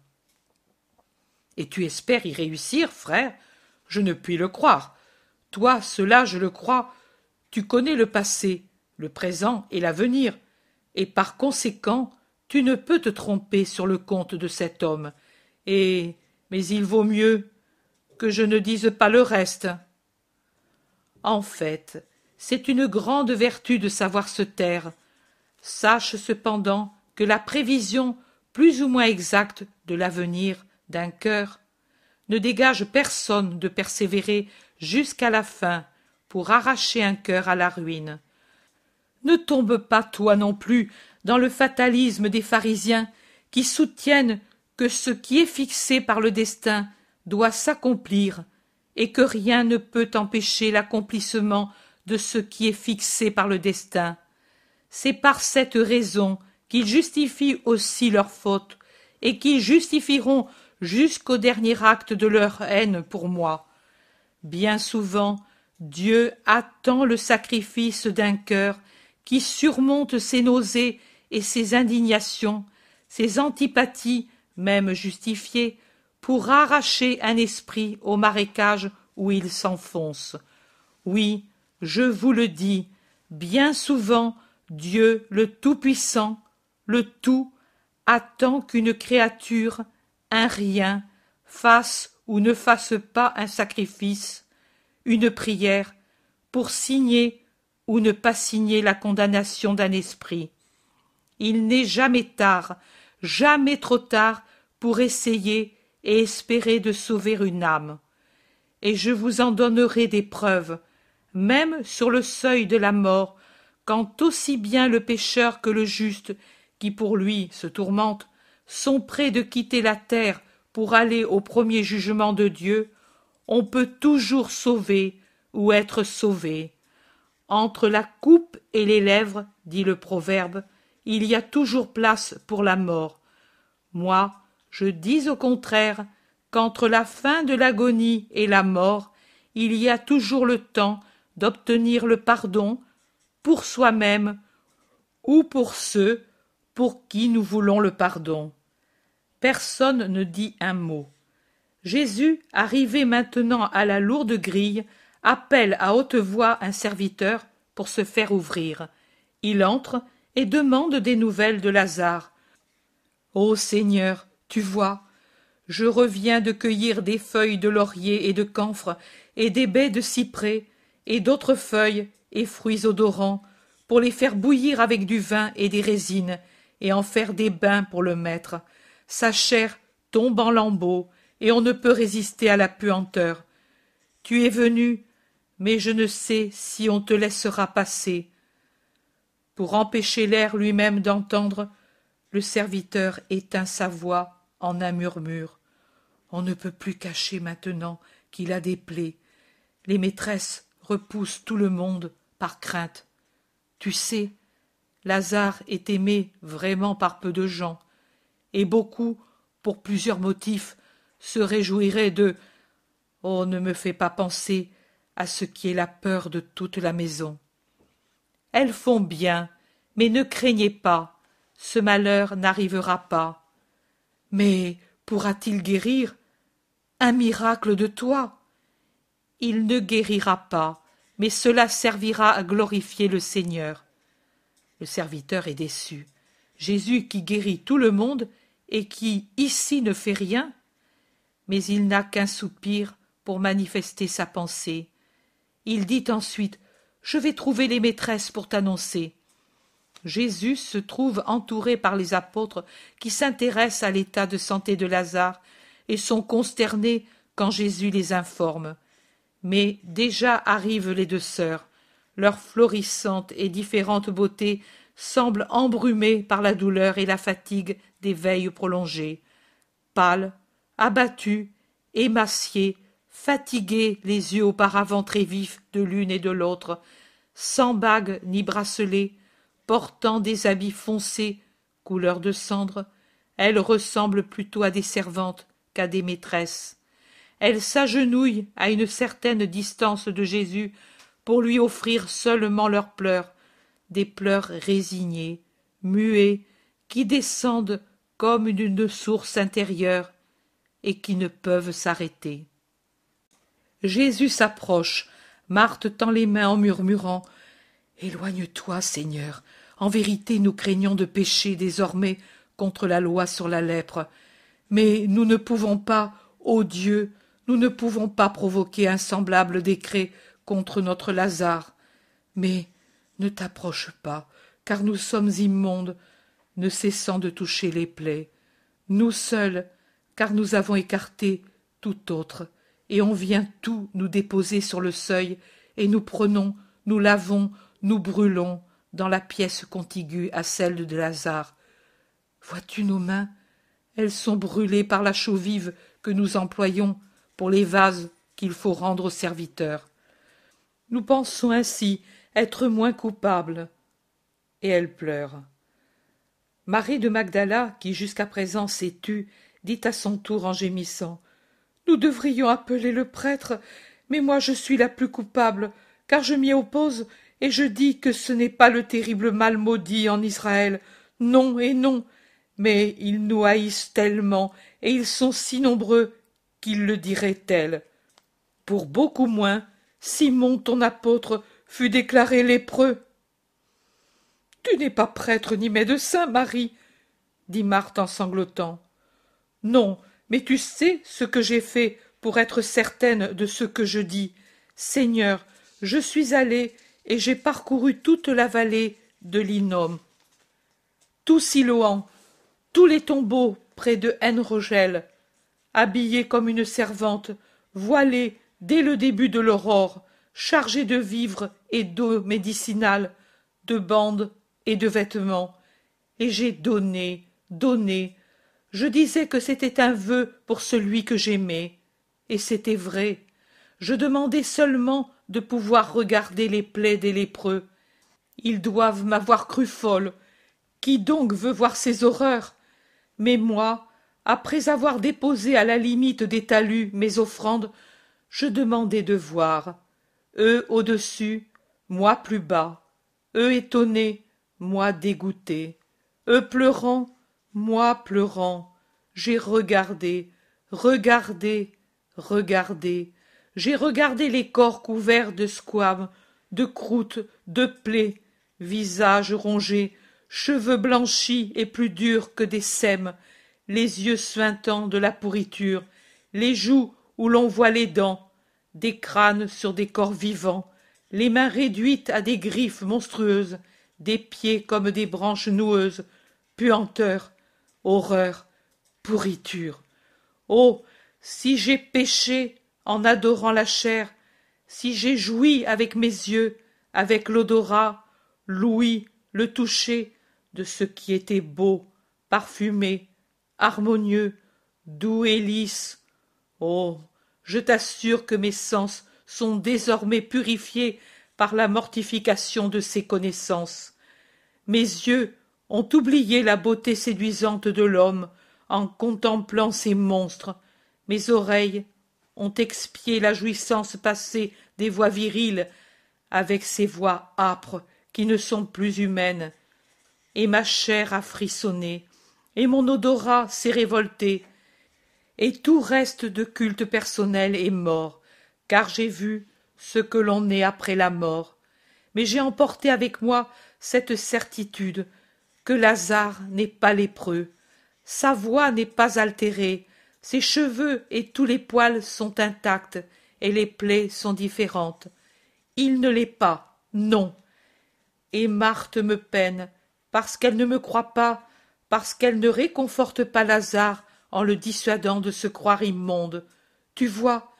Et tu espères y réussir, frère? Je ne puis le croire. Toi, cela, je le crois, tu connais le passé, le présent et l'avenir, et par conséquent, tu ne peux te tromper sur le compte de cet homme, et mais il vaut mieux que je ne dise pas le reste. En fait, c'est une grande vertu de savoir se taire. Sache cependant que la prévision plus ou moins exacte de l'avenir d'un cœur ne dégage personne de persévérer jusqu'à la fin pour arracher un cœur à la ruine. Ne tombe pas toi non plus dans le fatalisme des pharisiens qui soutiennent que ce qui est fixé par le destin doit s'accomplir et que rien ne peut empêcher l'accomplissement de ce qui est fixé par le destin. C'est par cette raison qu'ils justifient aussi leur faute et qu'ils justifieront jusqu'au dernier acte de leur haine pour moi. Bien souvent, Dieu attend le sacrifice d'un cœur qui surmonte ses nausées et ses indignations, ses antipathies même justifié, pour arracher un esprit au marécage où il s'enfonce. Oui, je vous le dis, bien souvent Dieu le Tout-Puissant, le Tout, attend qu'une créature, un rien, fasse ou ne fasse pas un sacrifice, une prière, pour signer ou ne pas signer la condamnation d'un esprit. Il n'est jamais tard, jamais trop tard pour essayer et espérer de sauver une âme. Et je vous en donnerai des preuves, même sur le seuil de la mort, quand aussi bien le pécheur que le juste, qui pour lui se tourmente, sont prêts de quitter la terre pour aller au premier jugement de Dieu, on peut toujours sauver ou être sauvé. Entre la coupe et les lèvres, dit le proverbe, il y a toujours place pour la mort. Moi, je dis au contraire qu'entre la fin de l'agonie et la mort, il y a toujours le temps d'obtenir le pardon pour soi-même ou pour ceux pour qui nous voulons le pardon. Personne ne dit un mot. Jésus, arrivé maintenant à la lourde grille, appelle à haute voix un serviteur pour se faire ouvrir. Il entre et demande des nouvelles de Lazare. Ô Seigneur, tu vois, je reviens de cueillir des feuilles de laurier et de camphre, et des baies de cyprès, et d'autres feuilles et fruits odorants, pour les faire bouillir avec du vin et des résines, et en faire des bains pour le maître. Sa chair tombe en lambeaux, et on ne peut résister à la puanteur. Tu es venu, mais je ne sais si on te laissera passer. Pour empêcher l'air lui-même d'entendre, le serviteur éteint sa voix en un murmure. On ne peut plus cacher maintenant qu'il a des plaies. Les maîtresses repoussent tout le monde par crainte. Tu sais, Lazare est aimé vraiment par peu de gens, et beaucoup, pour plusieurs motifs, se réjouiraient de Oh, ne me fais pas penser à ce qui est la peur de toute la maison. Elles font bien, mais ne craignez pas, ce malheur n'arrivera pas. Mais pourra-t-il guérir Un miracle de toi? Il ne guérira pas, mais cela servira à glorifier le Seigneur. Le serviteur est déçu. Jésus qui guérit tout le monde et qui ici ne fait rien Mais il n'a qu'un soupir pour manifester sa pensée. Il dit ensuite Je vais trouver les maîtresses pour t'annoncer. Jésus se trouve entouré par les apôtres qui s'intéressent à l'état de santé de Lazare et sont consternés quand Jésus les informe. Mais déjà arrivent les deux sœurs. Leur florissante et différente beauté semble embrumée par la douleur et la fatigue des veilles prolongées. Pâles, abattues, émaciées, fatiguées les yeux auparavant très vifs de l'une et de l'autre, sans bagues ni bracelets, portant des habits foncés, couleur de cendre, elles ressemblent plutôt à des servantes qu'à des maîtresses. Elles s'agenouillent à une certaine distance de Jésus pour lui offrir seulement leurs pleurs, des pleurs résignés, muets, qui descendent comme d'une source intérieure et qui ne peuvent s'arrêter. Jésus s'approche, Marthe tend les mains en murmurant Éloigne-toi, Seigneur. En vérité, nous craignons de pécher désormais contre la loi sur la lèpre. Mais nous ne pouvons pas, ô Dieu, nous ne pouvons pas provoquer un semblable décret contre notre Lazare. Mais ne t'approche pas, car nous sommes immondes, ne cessant de toucher les plaies. Nous seuls, car nous avons écarté tout autre, et on vient tout nous déposer sur le seuil, et nous prenons, nous lavons, nous brûlons dans la pièce contiguë à celle de Lazare. Vois-tu nos mains? Elles sont brûlées par la chaux vive que nous employons pour les vases qu'il faut rendre aux serviteurs. Nous pensons ainsi être moins coupables. Et elle pleure. Marie de Magdala, qui jusqu'à présent s'est tue, dit à son tour en gémissant Nous devrions appeler le prêtre, mais moi je suis la plus coupable, car je m'y oppose et je dis que ce n'est pas le terrible mal maudit en Israël. Non et non. mais ils nous haïssent tellement, et ils sont si nombreux, qu'ils le diraient tel. Pour beaucoup moins, Simon, ton apôtre, fut déclaré lépreux. Tu n'es pas prêtre ni médecin, Marie, dit Marthe en sanglotant. Non, mais tu sais ce que j'ai fait pour être certaine de ce que je dis. Seigneur, je suis allée et j'ai parcouru toute la vallée de l'Innom. Tout Siloan, tous les tombeaux près de Haine-Rogel, habillée comme une servante, voilée dès le début de l'aurore, chargée de vivres et d'eau médicinale, de bandes et de vêtements, et j'ai donné, donné. Je disais que c'était un vœu pour celui que j'aimais, et c'était vrai. Je demandais seulement de pouvoir regarder les plaies des lépreux. Ils doivent m'avoir cru folle. Qui donc veut voir ces horreurs? Mais moi, après avoir déposé à la limite des talus mes offrandes, je demandais de voir. Eux au-dessus, moi plus bas. Eux étonnés, moi dégoûté. Eux pleurant, moi pleurant. J'ai regardé, regardé, regardé. J'ai regardé les corps couverts de squames, de croûtes, de plaies, visages rongés, cheveux blanchis et plus durs que des sèmes, les yeux suintants de la pourriture, les joues où l'on voit les dents, des crânes sur des corps vivants, les mains réduites à des griffes monstrueuses, des pieds comme des branches noueuses, puanteur, horreur, pourriture. Oh. Si j'ai péché en adorant la chair, si j'ai joui avec mes yeux, avec l'odorat, l'ouïe, le toucher de ce qui était beau, parfumé, harmonieux, doux et lisse. Oh. Je t'assure que mes sens sont désormais purifiés par la mortification de ces connaissances. Mes yeux ont oublié la beauté séduisante de l'homme en contemplant ces monstres. Mes oreilles ont expié la jouissance passée des voix viriles avec ces voix âpres qui ne sont plus humaines. Et ma chair a frissonné, et mon odorat s'est révolté, et tout reste de culte personnel est mort, car j'ai vu ce que l'on est après la mort. Mais j'ai emporté avec moi cette certitude que Lazare n'est pas lépreux, sa voix n'est pas altérée, ses cheveux et tous les poils sont intacts, et les plaies sont différentes. Il ne l'est pas, non. Et Marthe me peine, parce qu'elle ne me croit pas, parce qu'elle ne réconforte pas Lazare en le dissuadant de se croire immonde. Tu vois,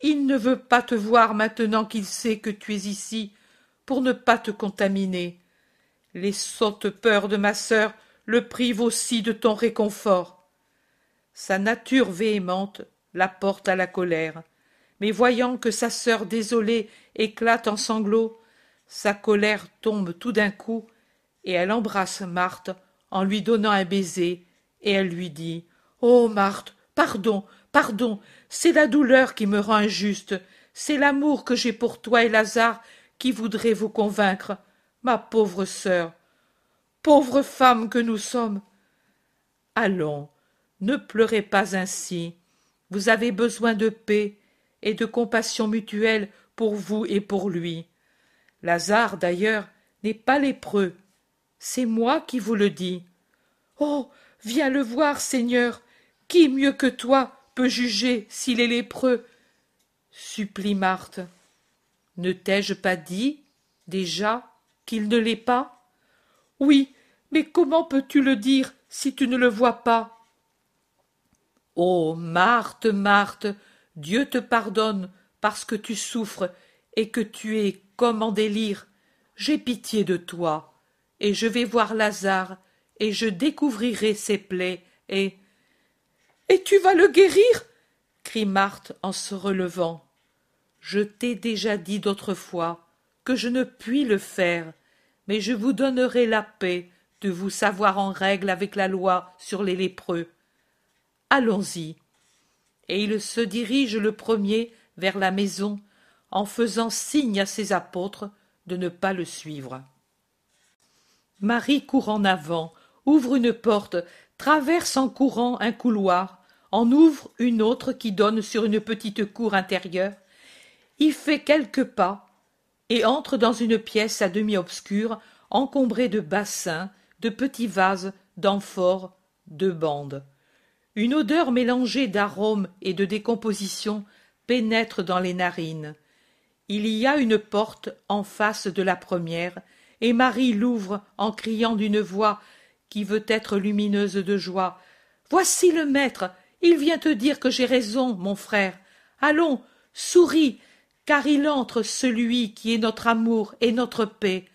il ne veut pas te voir maintenant qu'il sait que tu es ici, pour ne pas te contaminer. Les sottes peurs de ma sœur le privent aussi de ton réconfort. Sa nature véhémente la porte à la colère, mais voyant que sa sœur désolée éclate en sanglots, sa colère tombe tout d'un coup, et elle embrasse Marthe en lui donnant un baiser, et elle lui dit Oh Marthe, pardon, pardon, c'est la douleur qui me rend injuste, c'est l'amour que j'ai pour toi et Lazare qui voudrait vous convaincre, ma pauvre sœur. Pauvre femme que nous sommes. Allons, ne pleurez pas ainsi. Vous avez besoin de paix et de compassion mutuelle pour vous et pour lui. Lazare, d'ailleurs, n'est pas lépreux. C'est moi qui vous le dis. Oh. Viens le voir, Seigneur. Qui mieux que toi peut juger s'il est lépreux? supplie Marthe. Ne t'ai-je pas dit, déjà, qu'il ne l'est pas? Oui, mais comment peux-tu le dire si tu ne le vois pas? Oh. Marthe, Marthe, Dieu te pardonne parce que tu souffres et que tu es comme en délire. J'ai pitié de toi, et je vais voir Lazare, et je découvrirai ses plaies, et. Et tu vas le guérir? crie Marthe en se relevant. Je t'ai déjà dit d'autrefois que je ne puis le faire, mais je vous donnerai la paix de vous savoir en règle avec la loi sur les lépreux. Allons-y. Et il se dirige le premier vers la maison, en faisant signe à ses apôtres de ne pas le suivre. Marie court en avant, ouvre une porte, traverse en courant un couloir, en ouvre une autre qui donne sur une petite cour intérieure, y fait quelques pas, et entre dans une pièce à demi obscure, encombrée de bassins, de petits vases, d'amphores, de bandes. Une odeur mélangée d'arômes et de décomposition pénètre dans les narines. Il y a une porte en face de la première, et Marie l'ouvre en criant d'une voix qui veut être lumineuse de joie. Voici le maître. Il vient te dire que j'ai raison, mon frère. Allons, souris, car il entre celui qui est notre amour et notre paix.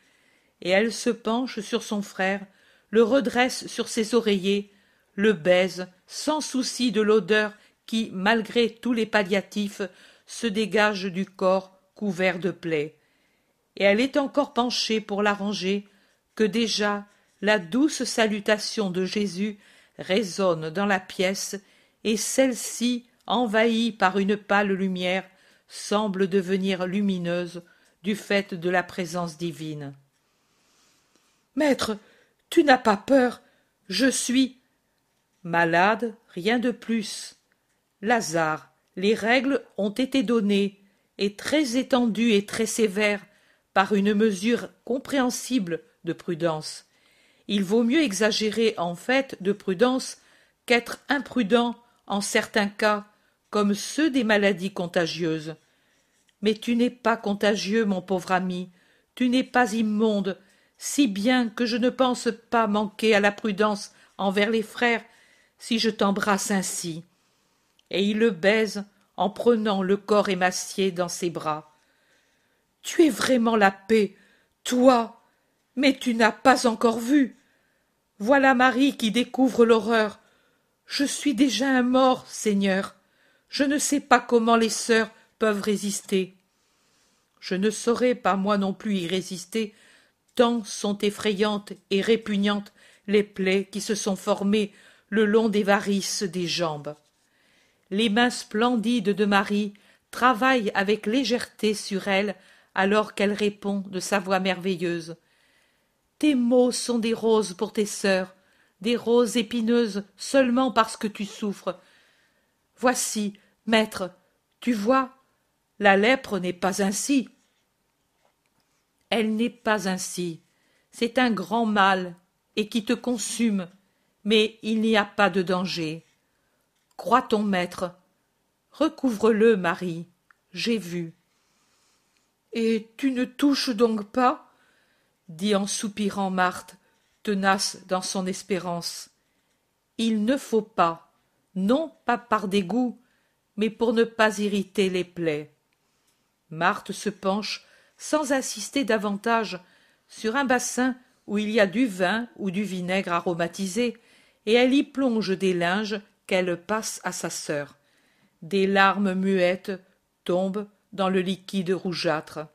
Et elle se penche sur son frère, le redresse sur ses oreillers, le baise, sans souci de l'odeur qui, malgré tous les palliatifs, se dégage du corps couvert de plaies. Et elle est encore penchée pour l'arranger, que déjà la douce salutation de Jésus résonne dans la pièce, et celle-ci, envahie par une pâle lumière, semble devenir lumineuse du fait de la présence divine. Maître, tu n'as pas peur, je suis malade, rien de plus. Lazare, les règles ont été données, et très étendues et très sévères, par une mesure compréhensible de prudence. Il vaut mieux exagérer en fait de prudence qu'être imprudent en certains cas comme ceux des maladies contagieuses. Mais tu n'es pas contagieux, mon pauvre ami, tu n'es pas immonde, si bien que je ne pense pas manquer à la prudence envers les frères si je t'embrasse ainsi. Et il le baise en prenant le corps émacié dans ses bras. Tu es vraiment la paix, toi, mais tu n'as pas encore vu. Voilà Marie qui découvre l'horreur. Je suis déjà un mort, Seigneur. Je ne sais pas comment les sœurs peuvent résister. Je ne saurais pas moi non plus y résister, tant sont effrayantes et répugnantes les plaies qui se sont formées le long des varices des jambes. Les mains splendides de Marie travaillent avec légèreté sur elle alors qu'elle répond de sa voix merveilleuse. Tes mots sont des roses pour tes sœurs, des roses épineuses seulement parce que tu souffres. Voici, maître, tu vois, la lèpre n'est pas ainsi. Elle n'est pas ainsi. C'est un grand mal, et qui te consume, mais il n'y a pas de danger. Crois ton maître. Recouvre-le, Marie. J'ai vu. Et tu ne touches donc pas? dit en soupirant Marthe, tenace dans son espérance. Il ne faut pas, non pas par dégoût, mais pour ne pas irriter les plaies. Marthe se penche, sans insister davantage, sur un bassin où il y a du vin ou du vinaigre aromatisé, et elle y plonge des linges qu'elle passe à sa sœur. Des larmes muettes tombent dans le liquide rougeâtre.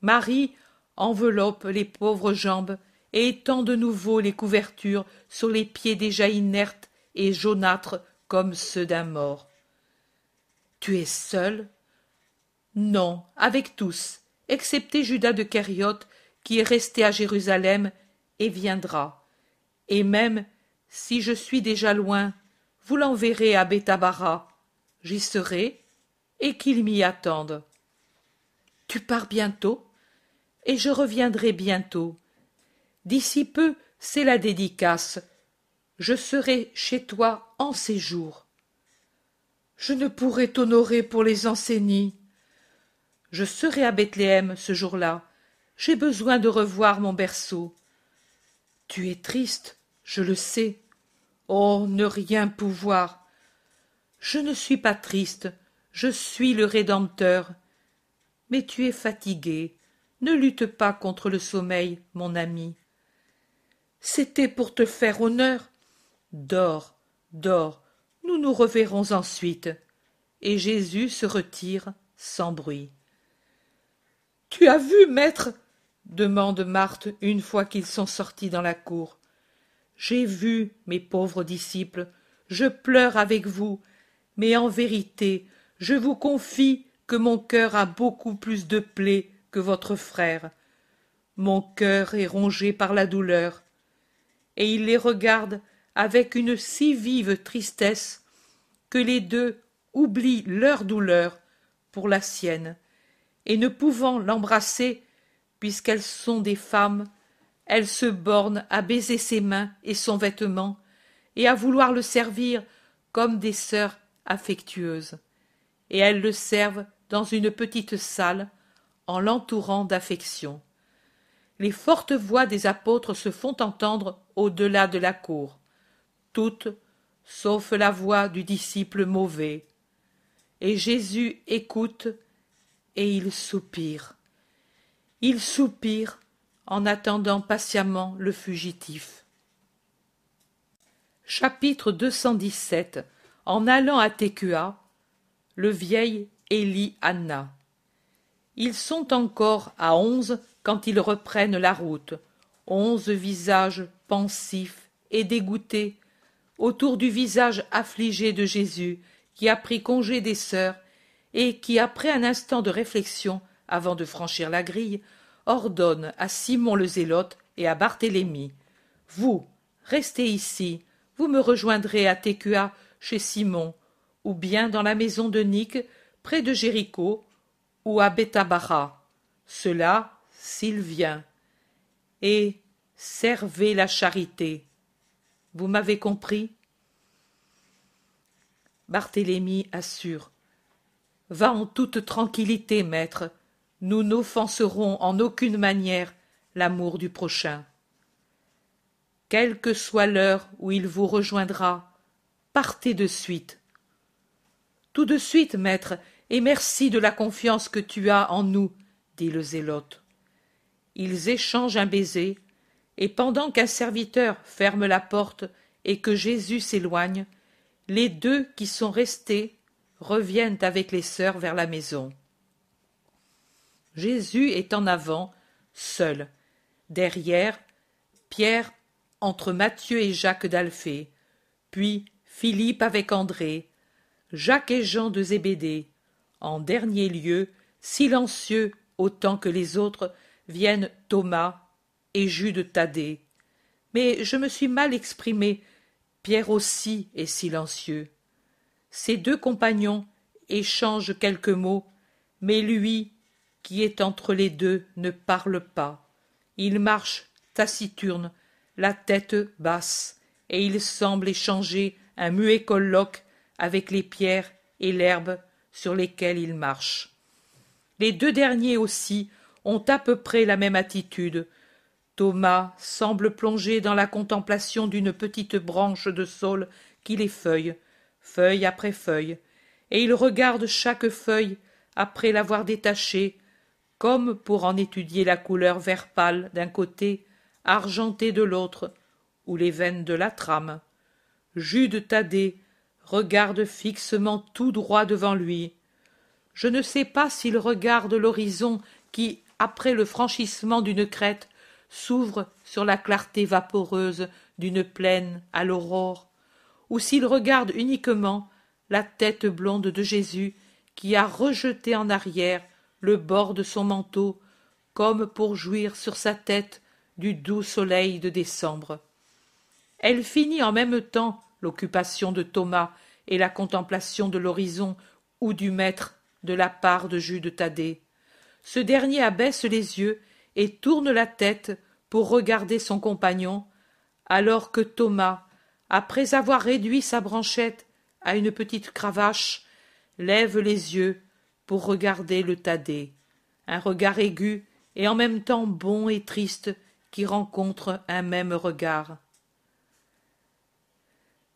Marie enveloppe les pauvres jambes et étend de nouveau les couvertures sur les pieds déjà inertes et jaunâtres comme ceux d'un mort. Tu es seul? Non, avec tous, excepté Judas de Kériote, qui est resté à Jérusalem et viendra. Et même si je suis déjà loin, vous l'enverrez à Bethabara. J'y serai, et qu'il m'y attende. Tu pars bientôt et je reviendrai bientôt. D'ici peu, c'est la dédicace. Je serai chez toi en séjour. Je ne pourrai t'honorer pour les enseignis. Je serai à Bethléem ce jour-là. J'ai besoin de revoir mon berceau. Tu es triste, je le sais. Oh, ne rien pouvoir. Je ne suis pas triste, je suis le Rédempteur. Mais tu es fatigué. Ne lutte pas contre le sommeil, mon ami. C'était pour te faire honneur. Dors, dors, nous nous reverrons ensuite. Et Jésus se retire sans bruit. Tu as vu, maître? demande Marthe une fois qu'ils sont sortis dans la cour. J'ai vu, mes pauvres disciples, je pleure avec vous, mais en vérité, je vous confie que mon cœur a beaucoup plus de plaies que votre frère. Mon cœur est rongé par la douleur. Et il les regarde avec une si vive tristesse que les deux oublient leur douleur pour la sienne, et ne pouvant l'embrasser, puisqu'elles sont des femmes, elles se bornent à baiser ses mains et son vêtement, et à vouloir le servir comme des sœurs affectueuses. Et elles le servent dans une petite salle, en l'entourant d'affection. Les fortes voix des apôtres se font entendre au-delà de la cour, toutes, sauf la voix du disciple mauvais. Et Jésus écoute, et il soupire. Il soupire en attendant patiemment le fugitif. Chapitre 217 En allant à Técua, le vieil Élie Anna. Ils sont encore à onze quand ils reprennent la route, onze visages pensifs et dégoûtés autour du visage affligé de Jésus qui a pris congé des sœurs et qui, après un instant de réflexion avant de franchir la grille, ordonne à Simon le Zélote et à Barthélemy Vous, restez ici, vous me rejoindrez à Técua chez Simon, ou bien dans la maison de Nick, près de Jéricho, ou à Bethabara. Cela, s'il vient. Et servez la charité. Vous m'avez compris? Barthélemy assure. Va en toute tranquillité, maître. Nous n'offenserons en aucune manière l'amour du prochain. Quelle que soit l'heure où il vous rejoindra, partez de suite. Tout de suite, maître, et merci de la confiance que tu as en nous, dit le zélote. Ils échangent un baiser, et pendant qu'un serviteur ferme la porte et que Jésus s'éloigne, les deux qui sont restés reviennent avec les sœurs vers la maison. Jésus est en avant, seul. Derrière, Pierre entre Matthieu et Jacques d'Alphée, puis Philippe avec André, Jacques et Jean de Zébédée. En dernier lieu, silencieux autant que les autres, viennent Thomas et Jude Thaddée. Mais je me suis mal exprimé. Pierre aussi est silencieux. Ses deux compagnons échangent quelques mots, mais lui, qui est entre les deux, ne parle pas. Il marche taciturne, la tête basse, et il semble échanger un muet colloque avec les pierres et l'herbe sur lesquelles il marche. Les deux derniers aussi ont à peu près la même attitude. Thomas semble plongé dans la contemplation d'une petite branche de saule qui l'effeuille, feuille après feuille, et il regarde chaque feuille après l'avoir détachée, comme pour en étudier la couleur vert pâle d'un côté, argentée de l'autre, ou les veines de la trame. Jude Thaddée regarde fixement tout droit devant lui. Je ne sais pas s'il regarde l'horizon qui, après le franchissement d'une crête, s'ouvre sur la clarté vaporeuse d'une plaine à l'aurore, ou s'il regarde uniquement la tête blonde de Jésus qui a rejeté en arrière le bord de son manteau comme pour jouir sur sa tête du doux soleil de décembre. Elle finit en même temps l'occupation de Thomas et la contemplation de l'horizon ou du maître de la part de Jude Thaddée. Ce dernier abaisse les yeux et tourne la tête pour regarder son compagnon, alors que Thomas, après avoir réduit sa branchette à une petite cravache, lève les yeux pour regarder le Thaddée, un regard aigu et en même temps bon et triste qui rencontre un même regard.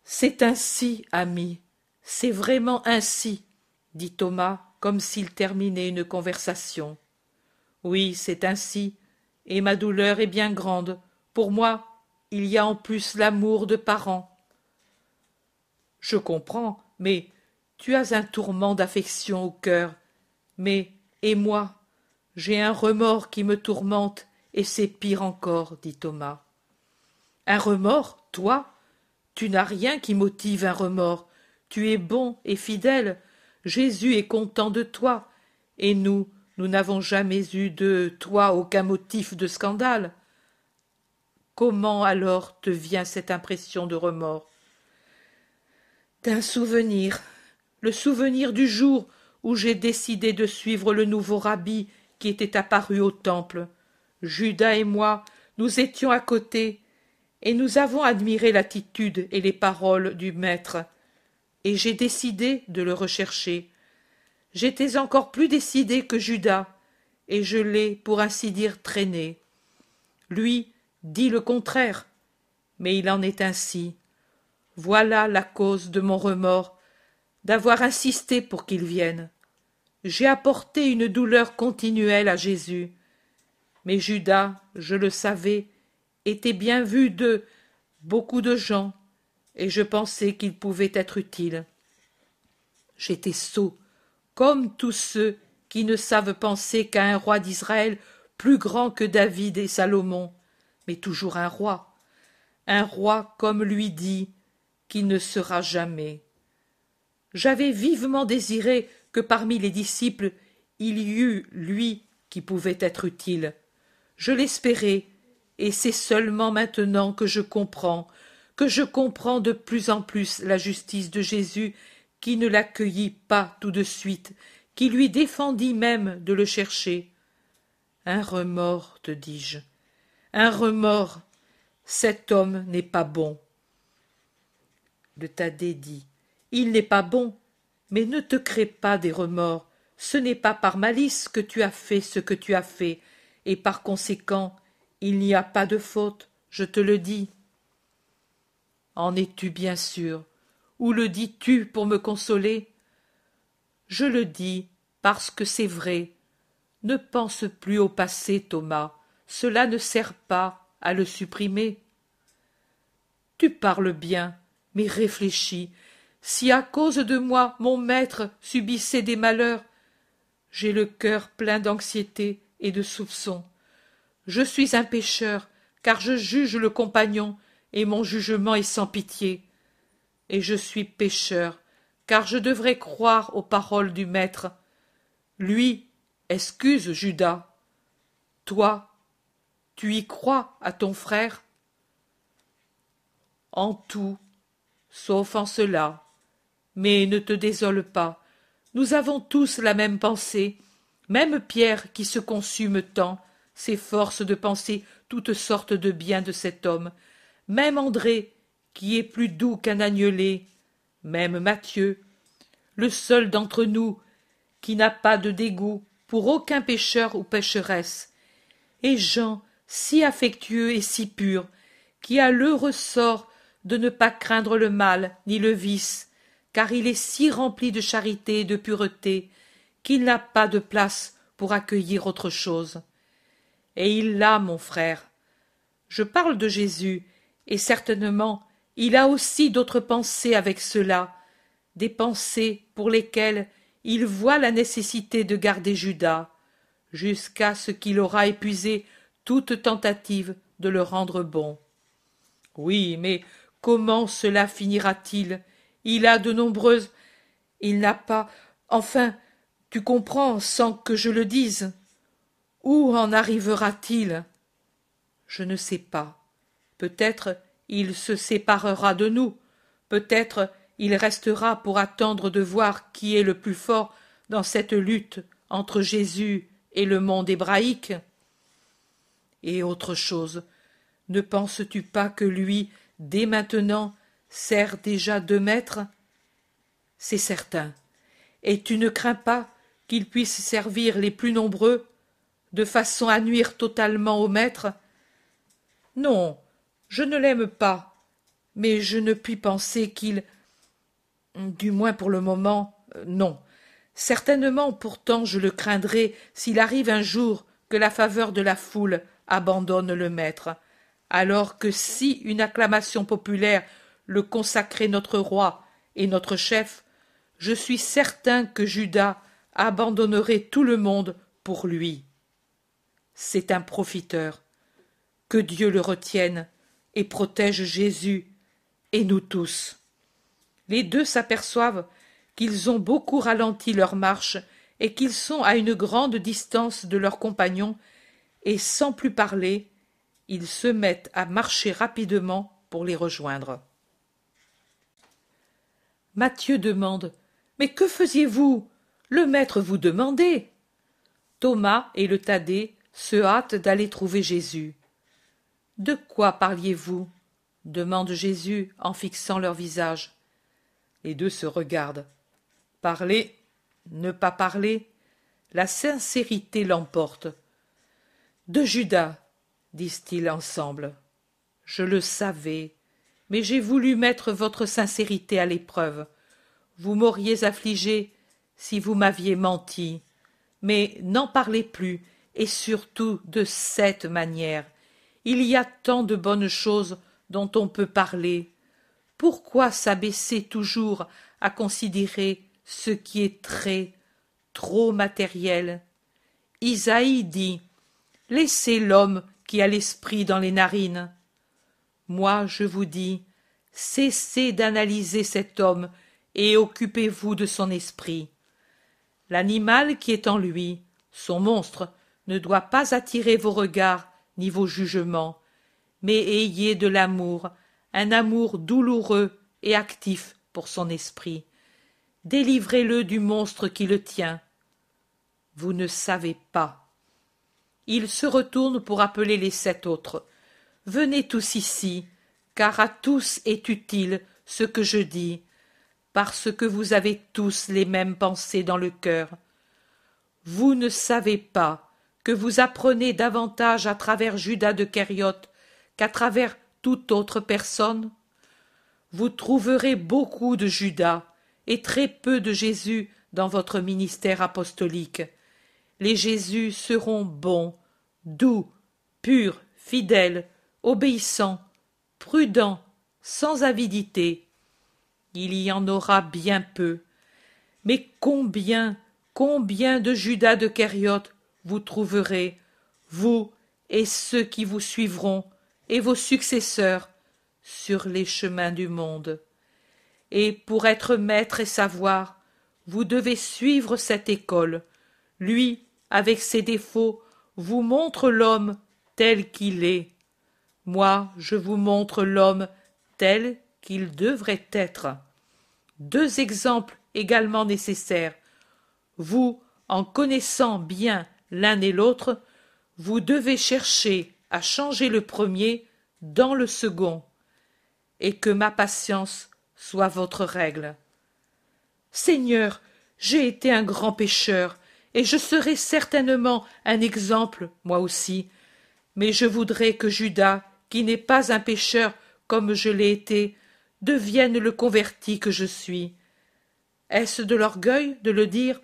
C'est ainsi, ami, c'est vraiment ainsi, dit Thomas comme s'il terminait une conversation. Oui, c'est ainsi, et ma douleur est bien grande. Pour moi, il y a en plus l'amour de parents. Je comprends, mais tu as un tourment d'affection au cœur. Mais, et moi, j'ai un remords qui me tourmente, et c'est pire encore, dit Thomas. Un remords, toi? Tu n'as rien qui motive un remords. Tu es bon et fidèle. Jésus est content de toi. Et nous, nous n'avons jamais eu de toi aucun motif de scandale. comment alors te vient cette impression de remords? D'un souvenir le souvenir du jour où j'ai décidé de suivre le nouveau rabbi qui était apparu au temple judas et moi nous étions à côté et nous avons admiré l'attitude et les paroles du maître et j'ai décidé de le rechercher. J'étais encore plus décidé que judas et je l'ai pour ainsi dire traîné. Lui dit le contraire mais il en est ainsi. Voilà la cause de mon remords d'avoir insisté pour qu'il vienne. J'ai apporté une douleur continuelle à jésus mais judas je le savais était bien vu de beaucoup de gens et je pensais qu'il pouvait être utile. J'étais sot comme tous ceux qui ne savent penser qu'à un roi d'israël plus grand que david et salomon mais toujours un roi. Un roi comme lui dit qui ne sera jamais. J'avais vivement désiré que parmi les disciples il y eût lui qui pouvait être utile. Je l'espérais et c'est seulement maintenant que je comprends que je comprends de plus en plus la justice de jésus qui ne l'accueillit pas tout de suite qui lui défendit même de le chercher. Un remords te dis-je. Un remords. Cet homme n'est pas bon. Le thaddée dit il n'est pas bon mais ne te crée pas des remords. Ce n'est pas par malice que tu as fait ce que tu as fait et par conséquent il n'y a pas de faute je te le dis en es-tu bien sûr? Ou le dis-tu pour me consoler? Je le dis parce que c'est vrai. Ne pense plus au passé thomas. Cela ne sert pas à le supprimer. Tu parles bien mais réfléchis. Si à cause de moi mon maître subissait des malheurs j'ai le cœur plein d'anxiété et de soupçons. Je suis un pécheur car je juge le compagnon et mon jugement est sans pitié. Et je suis pécheur car je devrais croire aux paroles du maître. Lui excuse judas. Toi tu y crois à ton frère? En tout sauf en cela. Mais ne te désole pas. Nous avons tous la même pensée. Même pierre qui se consume tant s'efforce de penser toutes sortes de biens de cet homme même andré qui est plus doux qu'un agnelé. Même mathieu le seul d'entre nous qui n'a pas de dégoût pour aucun pécheur ou pécheresse et jean si affectueux et si pur qui a l'heureux sort de ne pas craindre le mal ni le vice car il est si rempli de charité et de pureté qu'il n'a pas de place pour accueillir autre chose. Et il l'a mon frère. Je parle de jésus et certainement il a aussi d'autres pensées avec cela des pensées pour lesquelles il voit la nécessité de garder judas jusqu'à ce qu'il aura épuisé toute tentative de le rendre bon. Oui mais comment cela finira-t-il? Il a de nombreuses il n'a pas enfin tu comprends sans que je le dise? Où en arrivera-t-il? Je ne sais pas peut-être il se séparera de nous. Peut-être il restera pour attendre de voir qui est le plus fort dans cette lutte entre jésus et le monde hébraïque. Et autre chose ne penses-tu pas que lui dès maintenant sert déjà deux maîtres? C'est certain. Et tu ne crains pas qu'il puisse servir les plus nombreux de façon à nuire totalement au maître? Non je ne l'aime pas mais je ne puis penser qu'il du moins pour le moment euh, non. Certainement pourtant je le craindrai s'il arrive un jour que la faveur de la foule abandonne le maître. Alors que si une acclamation populaire le consacrait notre roi et notre chef je suis certain que judas abandonnerait tout le monde pour lui. C'est un profiteur. Que dieu le retienne et protège jésus et nous tous les deux s'aperçoivent qu'ils ont beaucoup ralenti leur marche et qu'ils sont à une grande distance de leurs compagnons et sans plus parler ils se mettent à marcher rapidement pour les rejoindre. Matthieu demande Mais que faisiez-vous? Le maître vous demandait. Thomas et le Thaddée se hâtent d'aller trouver Jésus. De quoi parliez-vous? demande Jésus en fixant leur visage. Les deux se regardent. Parler, ne pas parler, la sincérité l'emporte. De Judas, disent-ils ensemble. Je le savais, mais j'ai voulu mettre votre sincérité à l'épreuve. Vous m'auriez affligé si vous m'aviez menti. Mais n'en parlez plus, et surtout de cette manière. Il y a tant de bonnes choses dont on peut parler. Pourquoi s'abaisser toujours à considérer ce qui est très, trop matériel? Isaïe dit Laissez l'homme qui a l'esprit dans les narines. Moi, je vous dis, cessez d'analyser cet homme et occupez-vous de son esprit. L'animal qui est en lui, son monstre, ne doit pas attirer vos regards ni vos jugements, mais ayez de l'amour, un amour douloureux et actif pour son esprit. Délivrez-le du monstre qui le tient. Vous ne savez pas. Il se retourne pour appeler les sept autres. Venez tous ici, car à tous est utile ce que je dis, parce que vous avez tous les mêmes pensées dans le cœur. Vous ne savez pas que vous apprenez davantage à travers Judas de Kériote qu'à travers toute autre personne Vous trouverez beaucoup de Judas et très peu de Jésus dans votre ministère apostolique. Les Jésus seront bons, doux, purs, fidèles, obéissants, prudents, sans avidité. Il y en aura bien peu. Mais combien, combien de Judas de Kériote vous trouverez, vous et ceux qui vous suivront, et vos successeurs sur les chemins du monde. Et pour être maître et savoir, vous devez suivre cette école. Lui, avec ses défauts, vous montre l'homme tel qu'il est. Moi, je vous montre l'homme tel qu'il devrait être. Deux exemples également nécessaires. Vous, en connaissant bien l'un et l'autre, vous devez chercher à changer le premier dans le second, et que ma patience soit votre règle. Seigneur, j'ai été un grand pécheur, et je serai certainement un exemple, moi aussi, mais je voudrais que Judas, qui n'est pas un pécheur comme je l'ai été, devienne le converti que je suis. Est-ce de l'orgueil de le dire?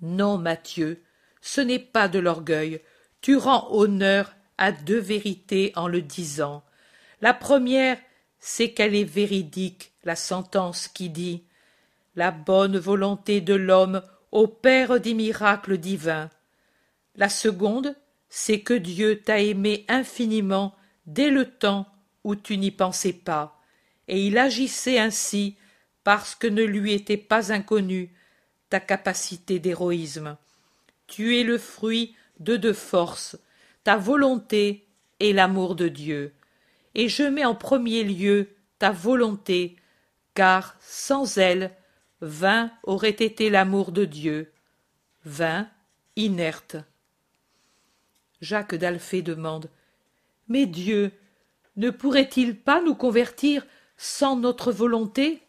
Non, Matthieu, ce n'est pas de l'orgueil, tu rends honneur à deux vérités en le disant. La première, c'est qu'elle est véridique, la sentence qui dit La bonne volonté de l'homme opère des miracles divins. La seconde, c'est que Dieu t'a aimé infiniment dès le temps où tu n'y pensais pas, et il agissait ainsi parce que ne lui était pas inconnue ta capacité d'héroïsme. Tu es le fruit de deux forces, ta volonté et l'amour de Dieu. Et je mets en premier lieu ta volonté, car sans elle, vain aurait été l'amour de Dieu, vain, inerte. Jacques d'Alphée demande Mais Dieu ne pourrait-il pas nous convertir sans notre volonté?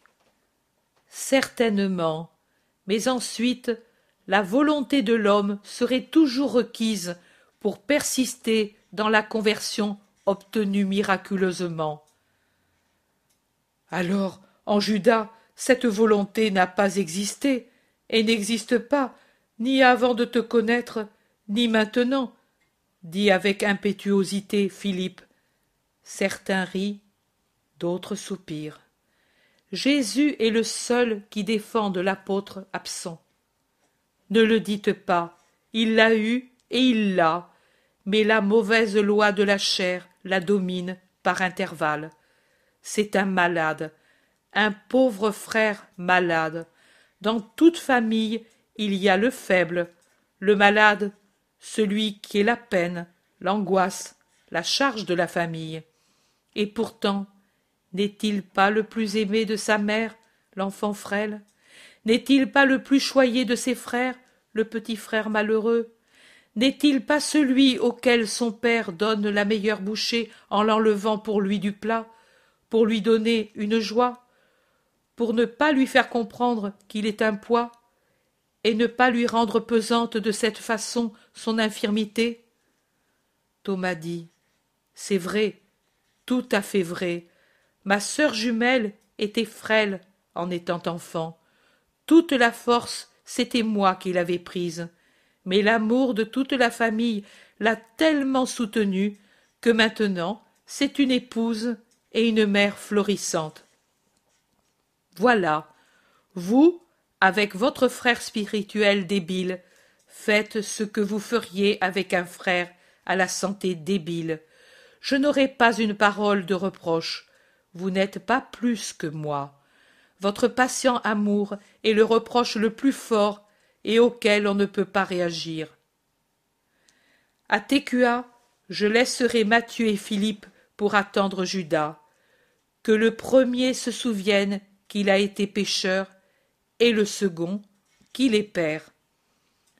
Certainement, mais ensuite la volonté de l'homme serait toujours requise pour persister dans la conversion obtenue miraculeusement. Alors, en Judas, cette volonté n'a pas existé, et n'existe pas, ni avant de te connaître, ni maintenant, dit avec impétuosité Philippe. Certains rient, d'autres soupirent. Jésus est le seul qui défende l'apôtre absent. Ne le dites pas, il l'a eu et il l'a, mais la mauvaise loi de la chair la domine par intervalles. C'est un malade, un pauvre frère malade. Dans toute famille, il y a le faible, le malade, celui qui est la peine, l'angoisse, la charge de la famille. Et pourtant, n'est-il pas le plus aimé de sa mère, l'enfant frêle? N'est-il pas le plus choyé de ses frères, le petit frère malheureux? N'est-il pas celui auquel son père donne la meilleure bouchée en l'enlevant pour lui du plat, pour lui donner une joie, pour ne pas lui faire comprendre qu'il est un poids, et ne pas lui rendre pesante de cette façon son infirmité? Thomas dit C'est vrai, tout à fait vrai. Ma sœur jumelle était frêle en étant enfant. Toute la force, c'était moi qui l'avais prise. Mais l'amour de toute la famille l'a tellement soutenue que maintenant c'est une épouse et une mère florissante. Voilà, vous, avec votre frère spirituel débile, faites ce que vous feriez avec un frère à la santé débile. Je n'aurai pas une parole de reproche. Vous n'êtes pas plus que moi. Votre patient amour est le reproche le plus fort et auquel on ne peut pas réagir. À Técua, je laisserai Matthieu et Philippe pour attendre Judas. Que le premier se souvienne qu'il a été pécheur, et le second qu'il est père.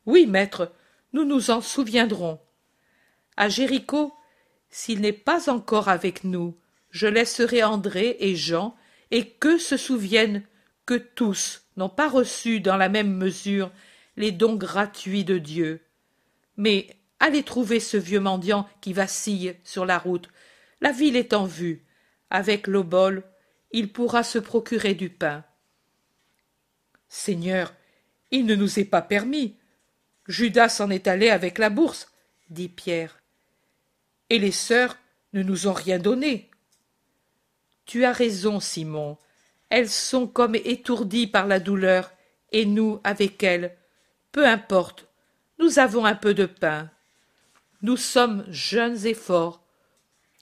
Oui, maître, nous nous en souviendrons. À Jéricho, s'il n'est pas encore avec nous, je laisserai André et Jean, et qu'eux se souviennent que tous n'ont pas reçu dans la même mesure les dons gratuits de Dieu. Mais allez trouver ce vieux mendiant qui vacille sur la route. La ville est en vue. Avec l'obole, il pourra se procurer du pain. Seigneur, il ne nous est pas permis. Judas s'en est allé avec la bourse, dit Pierre. Et les sœurs ne nous ont rien donné. Tu as raison, Simon. Elles sont comme étourdies par la douleur, et nous avec elles. Peu importe, nous avons un peu de pain. Nous sommes jeunes et forts.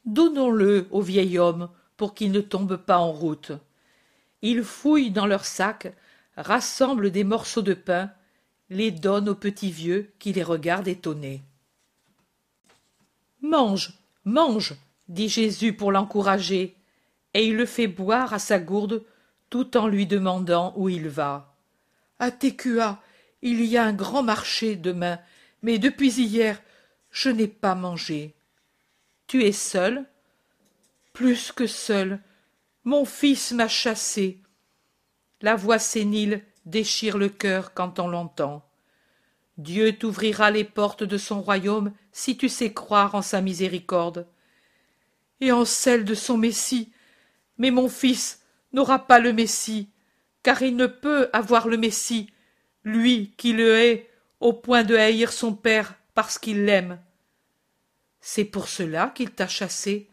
Donnons-le au vieil homme pour qu'il ne tombe pas en route. Ils fouillent dans leurs sacs, rassemblent des morceaux de pain, les donnent au petit vieux qui les regarde étonné. Mange, mange, dit Jésus pour l'encourager, et il le fait boire à sa gourde tout en lui demandant où il va. À Técua, il y a un grand marché demain, mais depuis hier, je n'ai pas mangé. Tu es seul? Plus que seul. Mon fils m'a chassé. La voix sénile déchire le cœur quand on l'entend. Dieu t'ouvrira les portes de son royaume si tu sais croire en sa miséricorde et en celle de son Messie. Mais mon fils n'aura pas le Messie, car il ne peut avoir le Messie, lui qui le hait au point de haïr son père parce qu'il l'aime. C'est pour cela qu'il t'a chassé,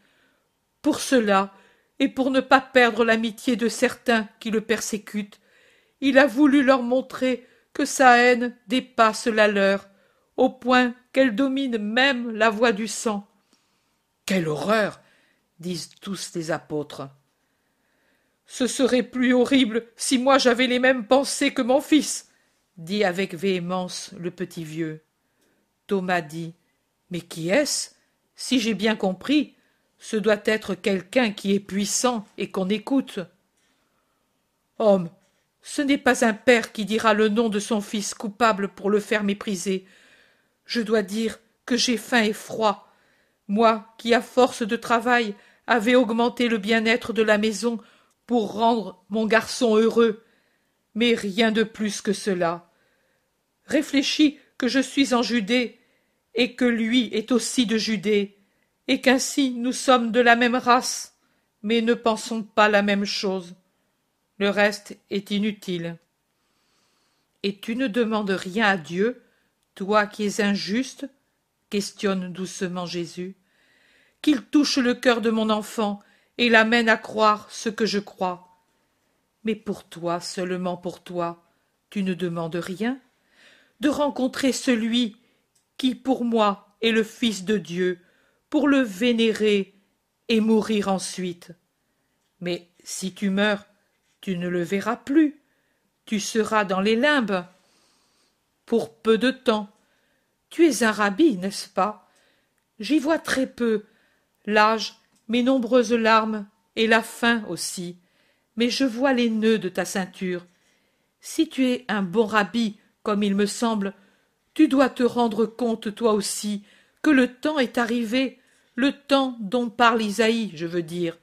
pour cela, et pour ne pas perdre l'amitié de certains qui le persécutent, il a voulu leur montrer que sa haine dépasse la leur, au point qu'elle domine même la voix du sang. Quelle horreur disent tous les apôtres. Ce serait plus horrible si moi j'avais les mêmes pensées que mon fils, dit avec véhémence le petit vieux. Thomas dit. Mais qui est-ce? Si j'ai bien compris, ce doit être quelqu'un qui est puissant et qu'on écoute. Homme, ce n'est pas un père qui dira le nom de son fils coupable pour le faire mépriser. Je dois dire que j'ai faim et froid. Moi qui, à force de travail, avais augmenté le bien-être de la maison pour rendre mon garçon heureux. Mais rien de plus que cela. Réfléchis que je suis en Judée, et que lui est aussi de Judée, et qu'ainsi nous sommes de la même race, mais ne pensons pas la même chose. Le reste est inutile. Et tu ne demandes rien à Dieu, toi qui es injuste? questionne doucement Jésus. Qu'il touche le cœur de mon enfant et l'amène à croire ce que je crois. Mais pour toi, seulement pour toi, tu ne demandes rien De rencontrer celui qui, pour moi, est le Fils de Dieu, pour le vénérer et mourir ensuite. Mais si tu meurs, tu ne le verras plus. Tu seras dans les limbes. Pour peu de temps. Tu es un rabbi, n'est-ce pas? J'y vois très peu, l'âge, mes nombreuses larmes, et la faim aussi, mais je vois les nœuds de ta ceinture. Si tu es un bon rabbi, comme il me semble, tu dois te rendre compte toi aussi que le temps est arrivé, le temps dont parle Isaïe, je veux dire.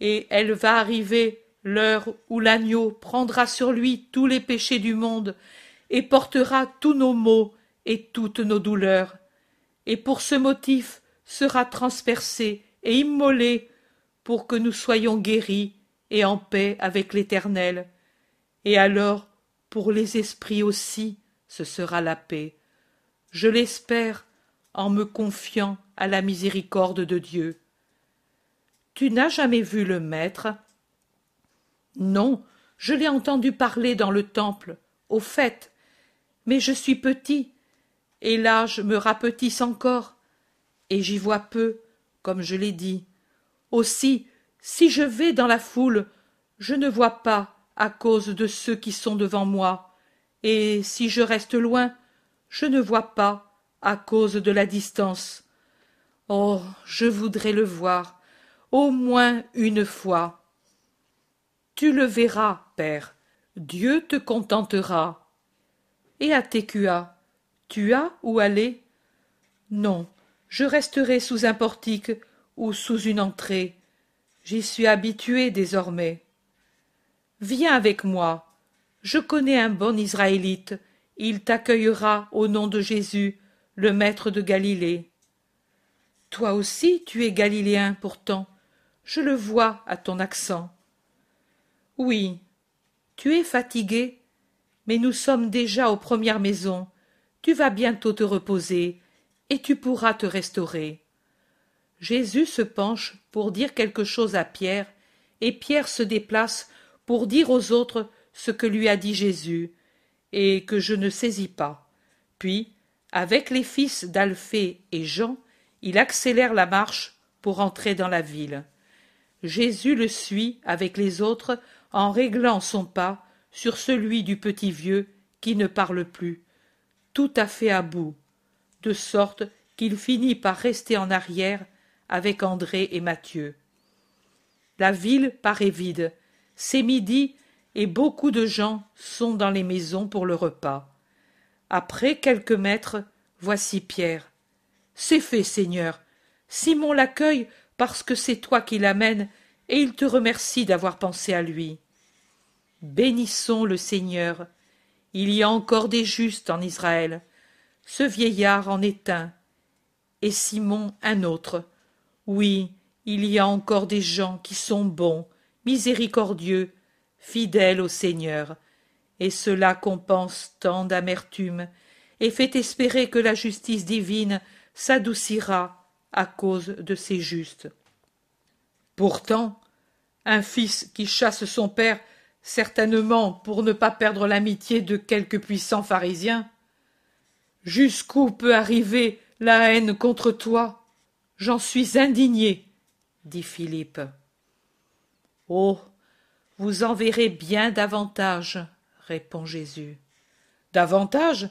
Et elle va arriver l'heure où l'agneau prendra sur lui tous les péchés du monde et portera tous nos maux et toutes nos douleurs, et pour ce motif sera transpercé et immolé pour que nous soyons guéris et en paix avec l'Éternel. Et alors, pour les esprits aussi, ce sera la paix. Je l'espère en me confiant à la miséricorde de Dieu. Tu n'as jamais vu le Maître? Non, je l'ai entendu parler dans le temple, au fait, mais je suis petit, et l'âge me rapetisse encore, et j'y vois peu, comme je l'ai dit. Aussi, si je vais dans la foule, je ne vois pas à cause de ceux qui sont devant moi, et si je reste loin, je ne vois pas à cause de la distance. Oh, je voudrais le voir, au moins une fois. Tu le verras, père, Dieu te contentera. Et à Técua, tu as où aller? Non, je resterai sous un portique ou sous une entrée. J'y suis habitué désormais. Viens avec moi. Je connais un bon Israélite. Il t'accueillera au nom de Jésus, le maître de Galilée. Toi aussi tu es galiléen pourtant. Je le vois à ton accent. Oui, tu es fatigué, mais nous sommes déjà aux premières maisons. Tu vas bientôt te reposer, et tu pourras te restaurer. Jésus se penche pour dire quelque chose à Pierre, et Pierre se déplace pour dire aux autres ce que lui a dit Jésus, et que je ne saisis pas. Puis, avec les fils d'Alphée et Jean, il accélère la marche pour entrer dans la ville. Jésus le suit avec les autres en réglant son pas sur celui du petit vieux qui ne parle plus, tout à fait à bout, de sorte qu'il finit par rester en arrière avec André et Mathieu. La ville paraît vide. C'est midi et beaucoup de gens sont dans les maisons pour le repas. Après quelques mètres, voici Pierre. C'est fait, Seigneur. Simon l'accueille parce que c'est toi qui l'amènes et il te remercie d'avoir pensé à lui. Bénissons le Seigneur. Il y a encore des justes en Israël. Ce vieillard en est un, et Simon un autre, oui, il y a encore des gens qui sont bons, miséricordieux, fidèles au Seigneur, et cela compense tant d'amertume, et fait espérer que la justice divine s'adoucira à cause de ces justes. Pourtant, un fils qui chasse son père, certainement pour ne pas perdre l'amitié de quelque puissant pharisien, jusqu'où peut arriver la haine contre toi? J'en suis indigné, dit Philippe. Oh. Vous en verrez bien davantage, répond Jésus. Davantage?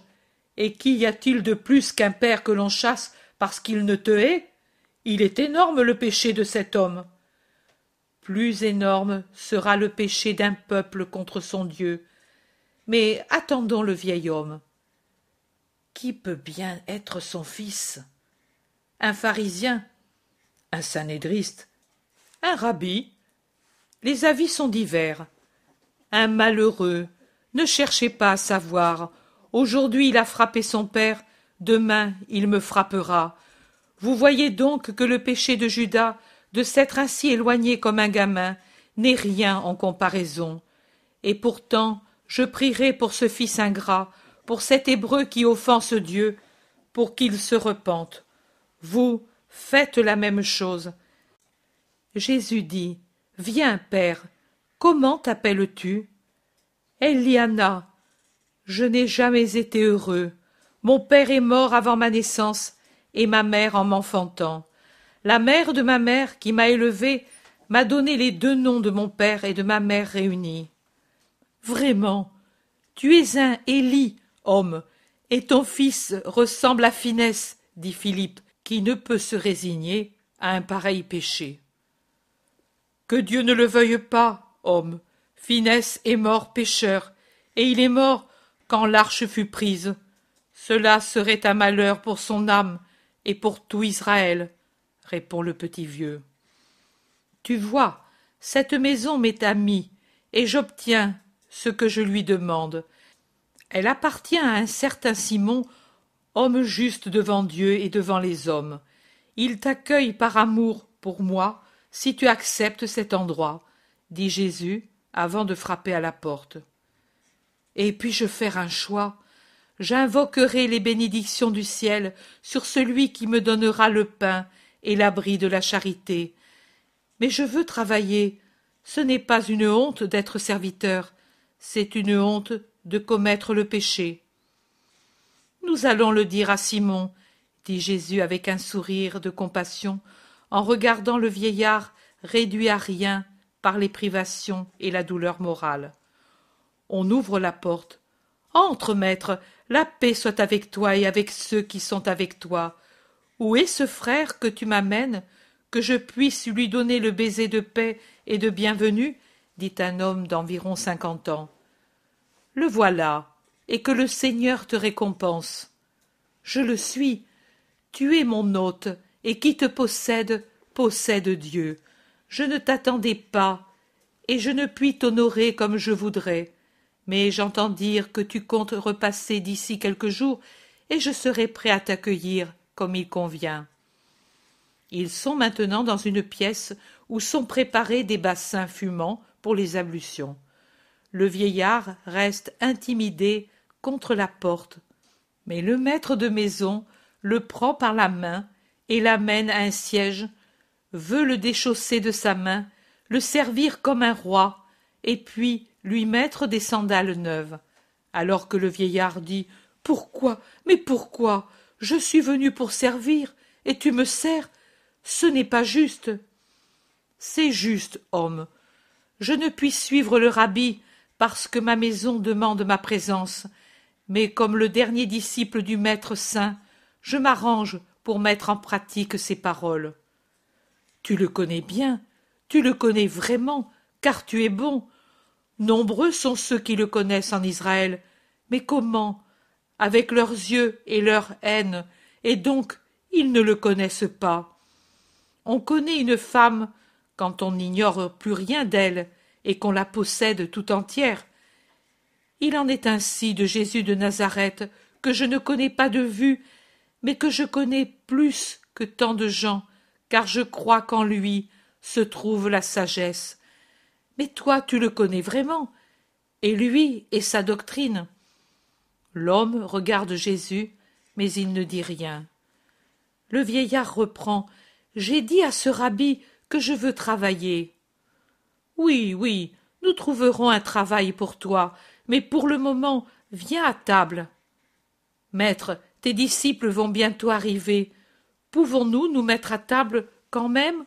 Et qu'y a t-il de plus qu'un père que l'on chasse parce qu'il ne te hait? Il est énorme le péché de cet homme. Plus énorme sera le péché d'un peuple contre son Dieu. Mais attendons le vieil homme. Qui peut bien être son fils? un pharisien, un sanédriste, un rabbi. Les avis sont divers. Un malheureux, ne cherchez pas à savoir. Aujourd'hui il a frappé son père, demain il me frappera. Vous voyez donc que le péché de Judas, de s'être ainsi éloigné comme un gamin, n'est rien en comparaison. Et pourtant, je prierai pour ce fils ingrat, pour cet hébreu qui offense Dieu, pour qu'il se repente. Vous faites la même chose. Jésus dit Viens, Père, comment t'appelles-tu? Eliana. Je n'ai jamais été heureux. Mon père est mort avant ma naissance et ma mère en m'enfantant. La mère de ma mère qui m'a élevé m'a donné les deux noms de mon père et de ma mère réunis. Vraiment, tu es un Élie, homme, et ton fils ressemble à finesse, dit Philippe, qui ne peut se résigner à un pareil péché. Que Dieu ne le veuille pas, homme. Finesse est mort pécheur, et il est mort quand l'arche fut prise. Cela serait un malheur pour son âme et pour tout Israël, répond le petit vieux. Tu vois, cette maison m'est amie, et j'obtiens ce que je lui demande. Elle appartient à un certain Simon, homme juste devant Dieu et devant les hommes. Il t'accueille par amour pour moi, si tu acceptes cet endroit, dit Jésus avant de frapper à la porte. Et puis-je faire un choix J'invoquerai les bénédictions du ciel sur celui qui me donnera le pain et l'abri de la charité. Mais je veux travailler. Ce n'est pas une honte d'être serviteur, c'est une honte de commettre le péché. Nous allons le dire à Simon, dit Jésus avec un sourire de compassion, en regardant le vieillard réduit à rien par les privations et la douleur morale. On ouvre la porte. Entre, maître, la paix soit avec toi et avec ceux qui sont avec toi. Où est ce frère que tu m'amènes, que je puisse lui donner le baiser de paix et de bienvenue dit un homme d'environ cinquante ans. Le voilà, et que le Seigneur te récompense. Je le suis. Tu es mon hôte, et qui te possède possède Dieu. Je ne t'attendais pas, et je ne puis t'honorer comme je voudrais. Mais j'entends dire que tu comptes repasser d'ici quelques jours, et je serai prêt à t'accueillir comme il convient. Ils sont maintenant dans une pièce où sont préparés des bassins fumants pour les ablutions. Le vieillard reste intimidé contre la porte, mais le maître de maison le prend par la main et l'amène à un siège veut le déchausser de sa main, le servir comme un roi, et puis lui mettre des sandales neuves. Alors que le vieillard dit Pourquoi? Mais pourquoi? Je suis venu pour servir, et tu me sers Ce n'est pas juste. C'est juste, homme. Je ne puis suivre le rabbi parce que ma maison demande ma présence, mais comme le dernier disciple du Maître saint, je m'arrange pour mettre en pratique ses paroles. Tu le connais bien, tu le connais vraiment, car tu es bon. Nombreux sont ceux qui le connaissent en Israël. Mais comment Avec leurs yeux et leur haine, et donc ils ne le connaissent pas? On connaît une femme quand on n'ignore plus rien d'elle et qu'on la possède tout entière. Il en est ainsi de Jésus de Nazareth, que je ne connais pas de vue, mais que je connais plus que tant de gens, car je crois qu'en lui se trouve la sagesse. Mais toi tu le connais vraiment, et lui et sa doctrine. L'homme regarde Jésus, mais il ne dit rien. Le vieillard reprend. J'ai dit à ce rabbi que je veux travailler. Oui, oui, nous trouverons un travail pour toi, mais pour le moment, viens à table. Maître, tes disciples vont bientôt arriver. Pouvons-nous nous mettre à table quand même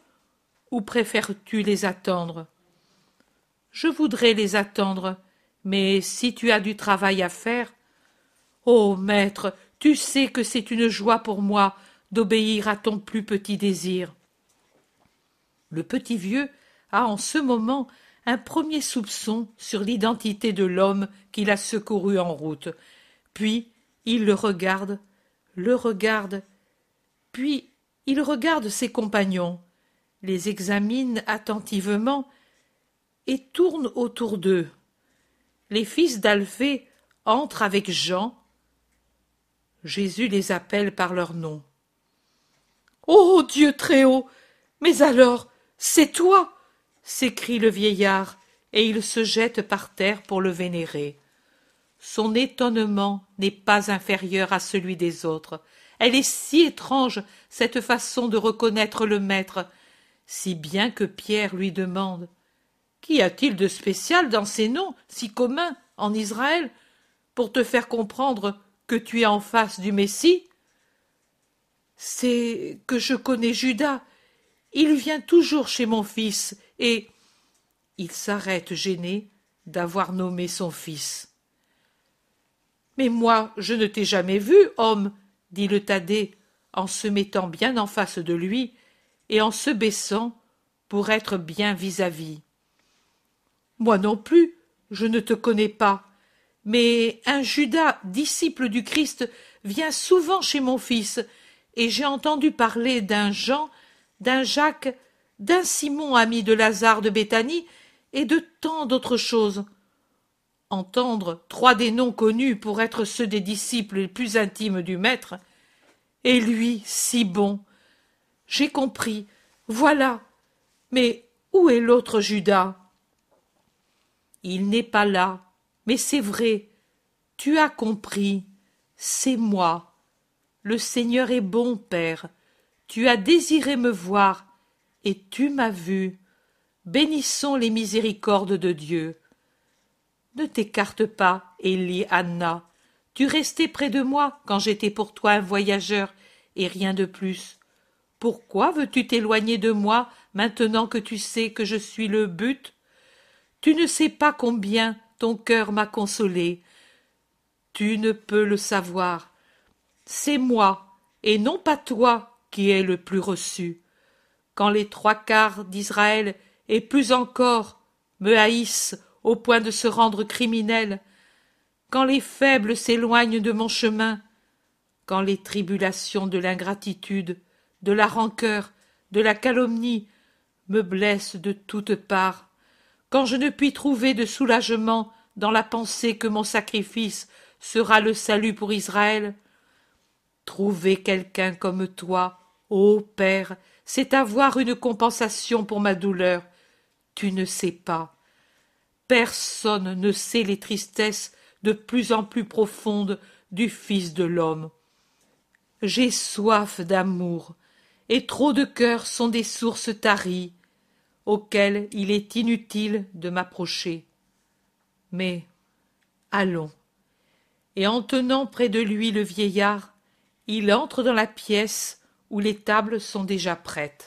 ou préfères-tu les attendre? Je voudrais les attendre, mais si tu as du travail à faire. Oh, maître, tu sais que c'est une joie pour moi d'obéir à ton plus petit désir. Le petit vieux a en ce moment un premier soupçon sur l'identité de l'homme qu'il a secouru en route. Puis il le regarde, le regarde puis il regarde ses compagnons, les examine attentivement et tourne autour d'eux. Les fils d'Alphée entrent avec Jean. Jésus les appelle par leur nom. Ô Dieu très haut. Mais alors, c'est toi. S'écrie le vieillard, et il se jette par terre pour le vénérer. Son étonnement n'est pas inférieur à celui des autres. Elle est si étrange, cette façon de reconnaître le maître, si bien que Pierre lui demande Qu'y a-t-il de spécial dans ces noms, si communs, en Israël, pour te faire comprendre que tu es en face du Messie C'est que je connais Judas. Il vient toujours chez mon fils, et. Il s'arrête gêné d'avoir nommé son fils. Mais moi, je ne t'ai jamais vu, homme, dit le Thaddée en se mettant bien en face de lui et en se baissant pour être bien vis-à-vis. Moi non plus, je ne te connais pas, mais un Judas, disciple du Christ, vient souvent chez mon fils, et j'ai entendu parler d'un Jean, d'un Jacques, d'un Simon, ami de Lazare de Béthanie, et de tant d'autres choses. Entendre trois des noms connus pour être ceux des disciples les plus intimes du Maître, et lui si bon. J'ai compris, voilà. Mais où est l'autre Judas? Il n'est pas là, mais c'est vrai. Tu as compris. C'est moi. Le Seigneur est bon, Père. Tu as désiré me voir, et tu m'as vu. Bénissons les miséricordes de Dieu. Ne t'écarte pas, Élie Anna. Tu restais près de moi quand j'étais pour toi un voyageur et rien de plus. Pourquoi veux-tu t'éloigner de moi maintenant que tu sais que je suis le but? Tu ne sais pas combien ton cœur m'a consolé. Tu ne peux le savoir. C'est moi, et non pas toi, qui es le plus reçu. Quand les trois quarts d'Israël, et plus encore, me haïssent au point de se rendre criminels, quand les faibles s'éloignent de mon chemin, quand les tribulations de l'ingratitude, de la rancœur, de la calomnie me blessent de toutes parts, quand je ne puis trouver de soulagement dans la pensée que mon sacrifice sera le salut pour Israël, trouver quelqu'un comme toi, ô Père, c'est avoir une compensation pour ma douleur. Tu ne sais pas. Personne ne sait les tristesses de plus en plus profondes du Fils de l'homme. J'ai soif d'amour, et trop de cœurs sont des sources taries, auxquelles il est inutile de m'approcher. Mais allons. Et en tenant près de lui le vieillard, il entre dans la pièce où les tables sont déjà prêtes.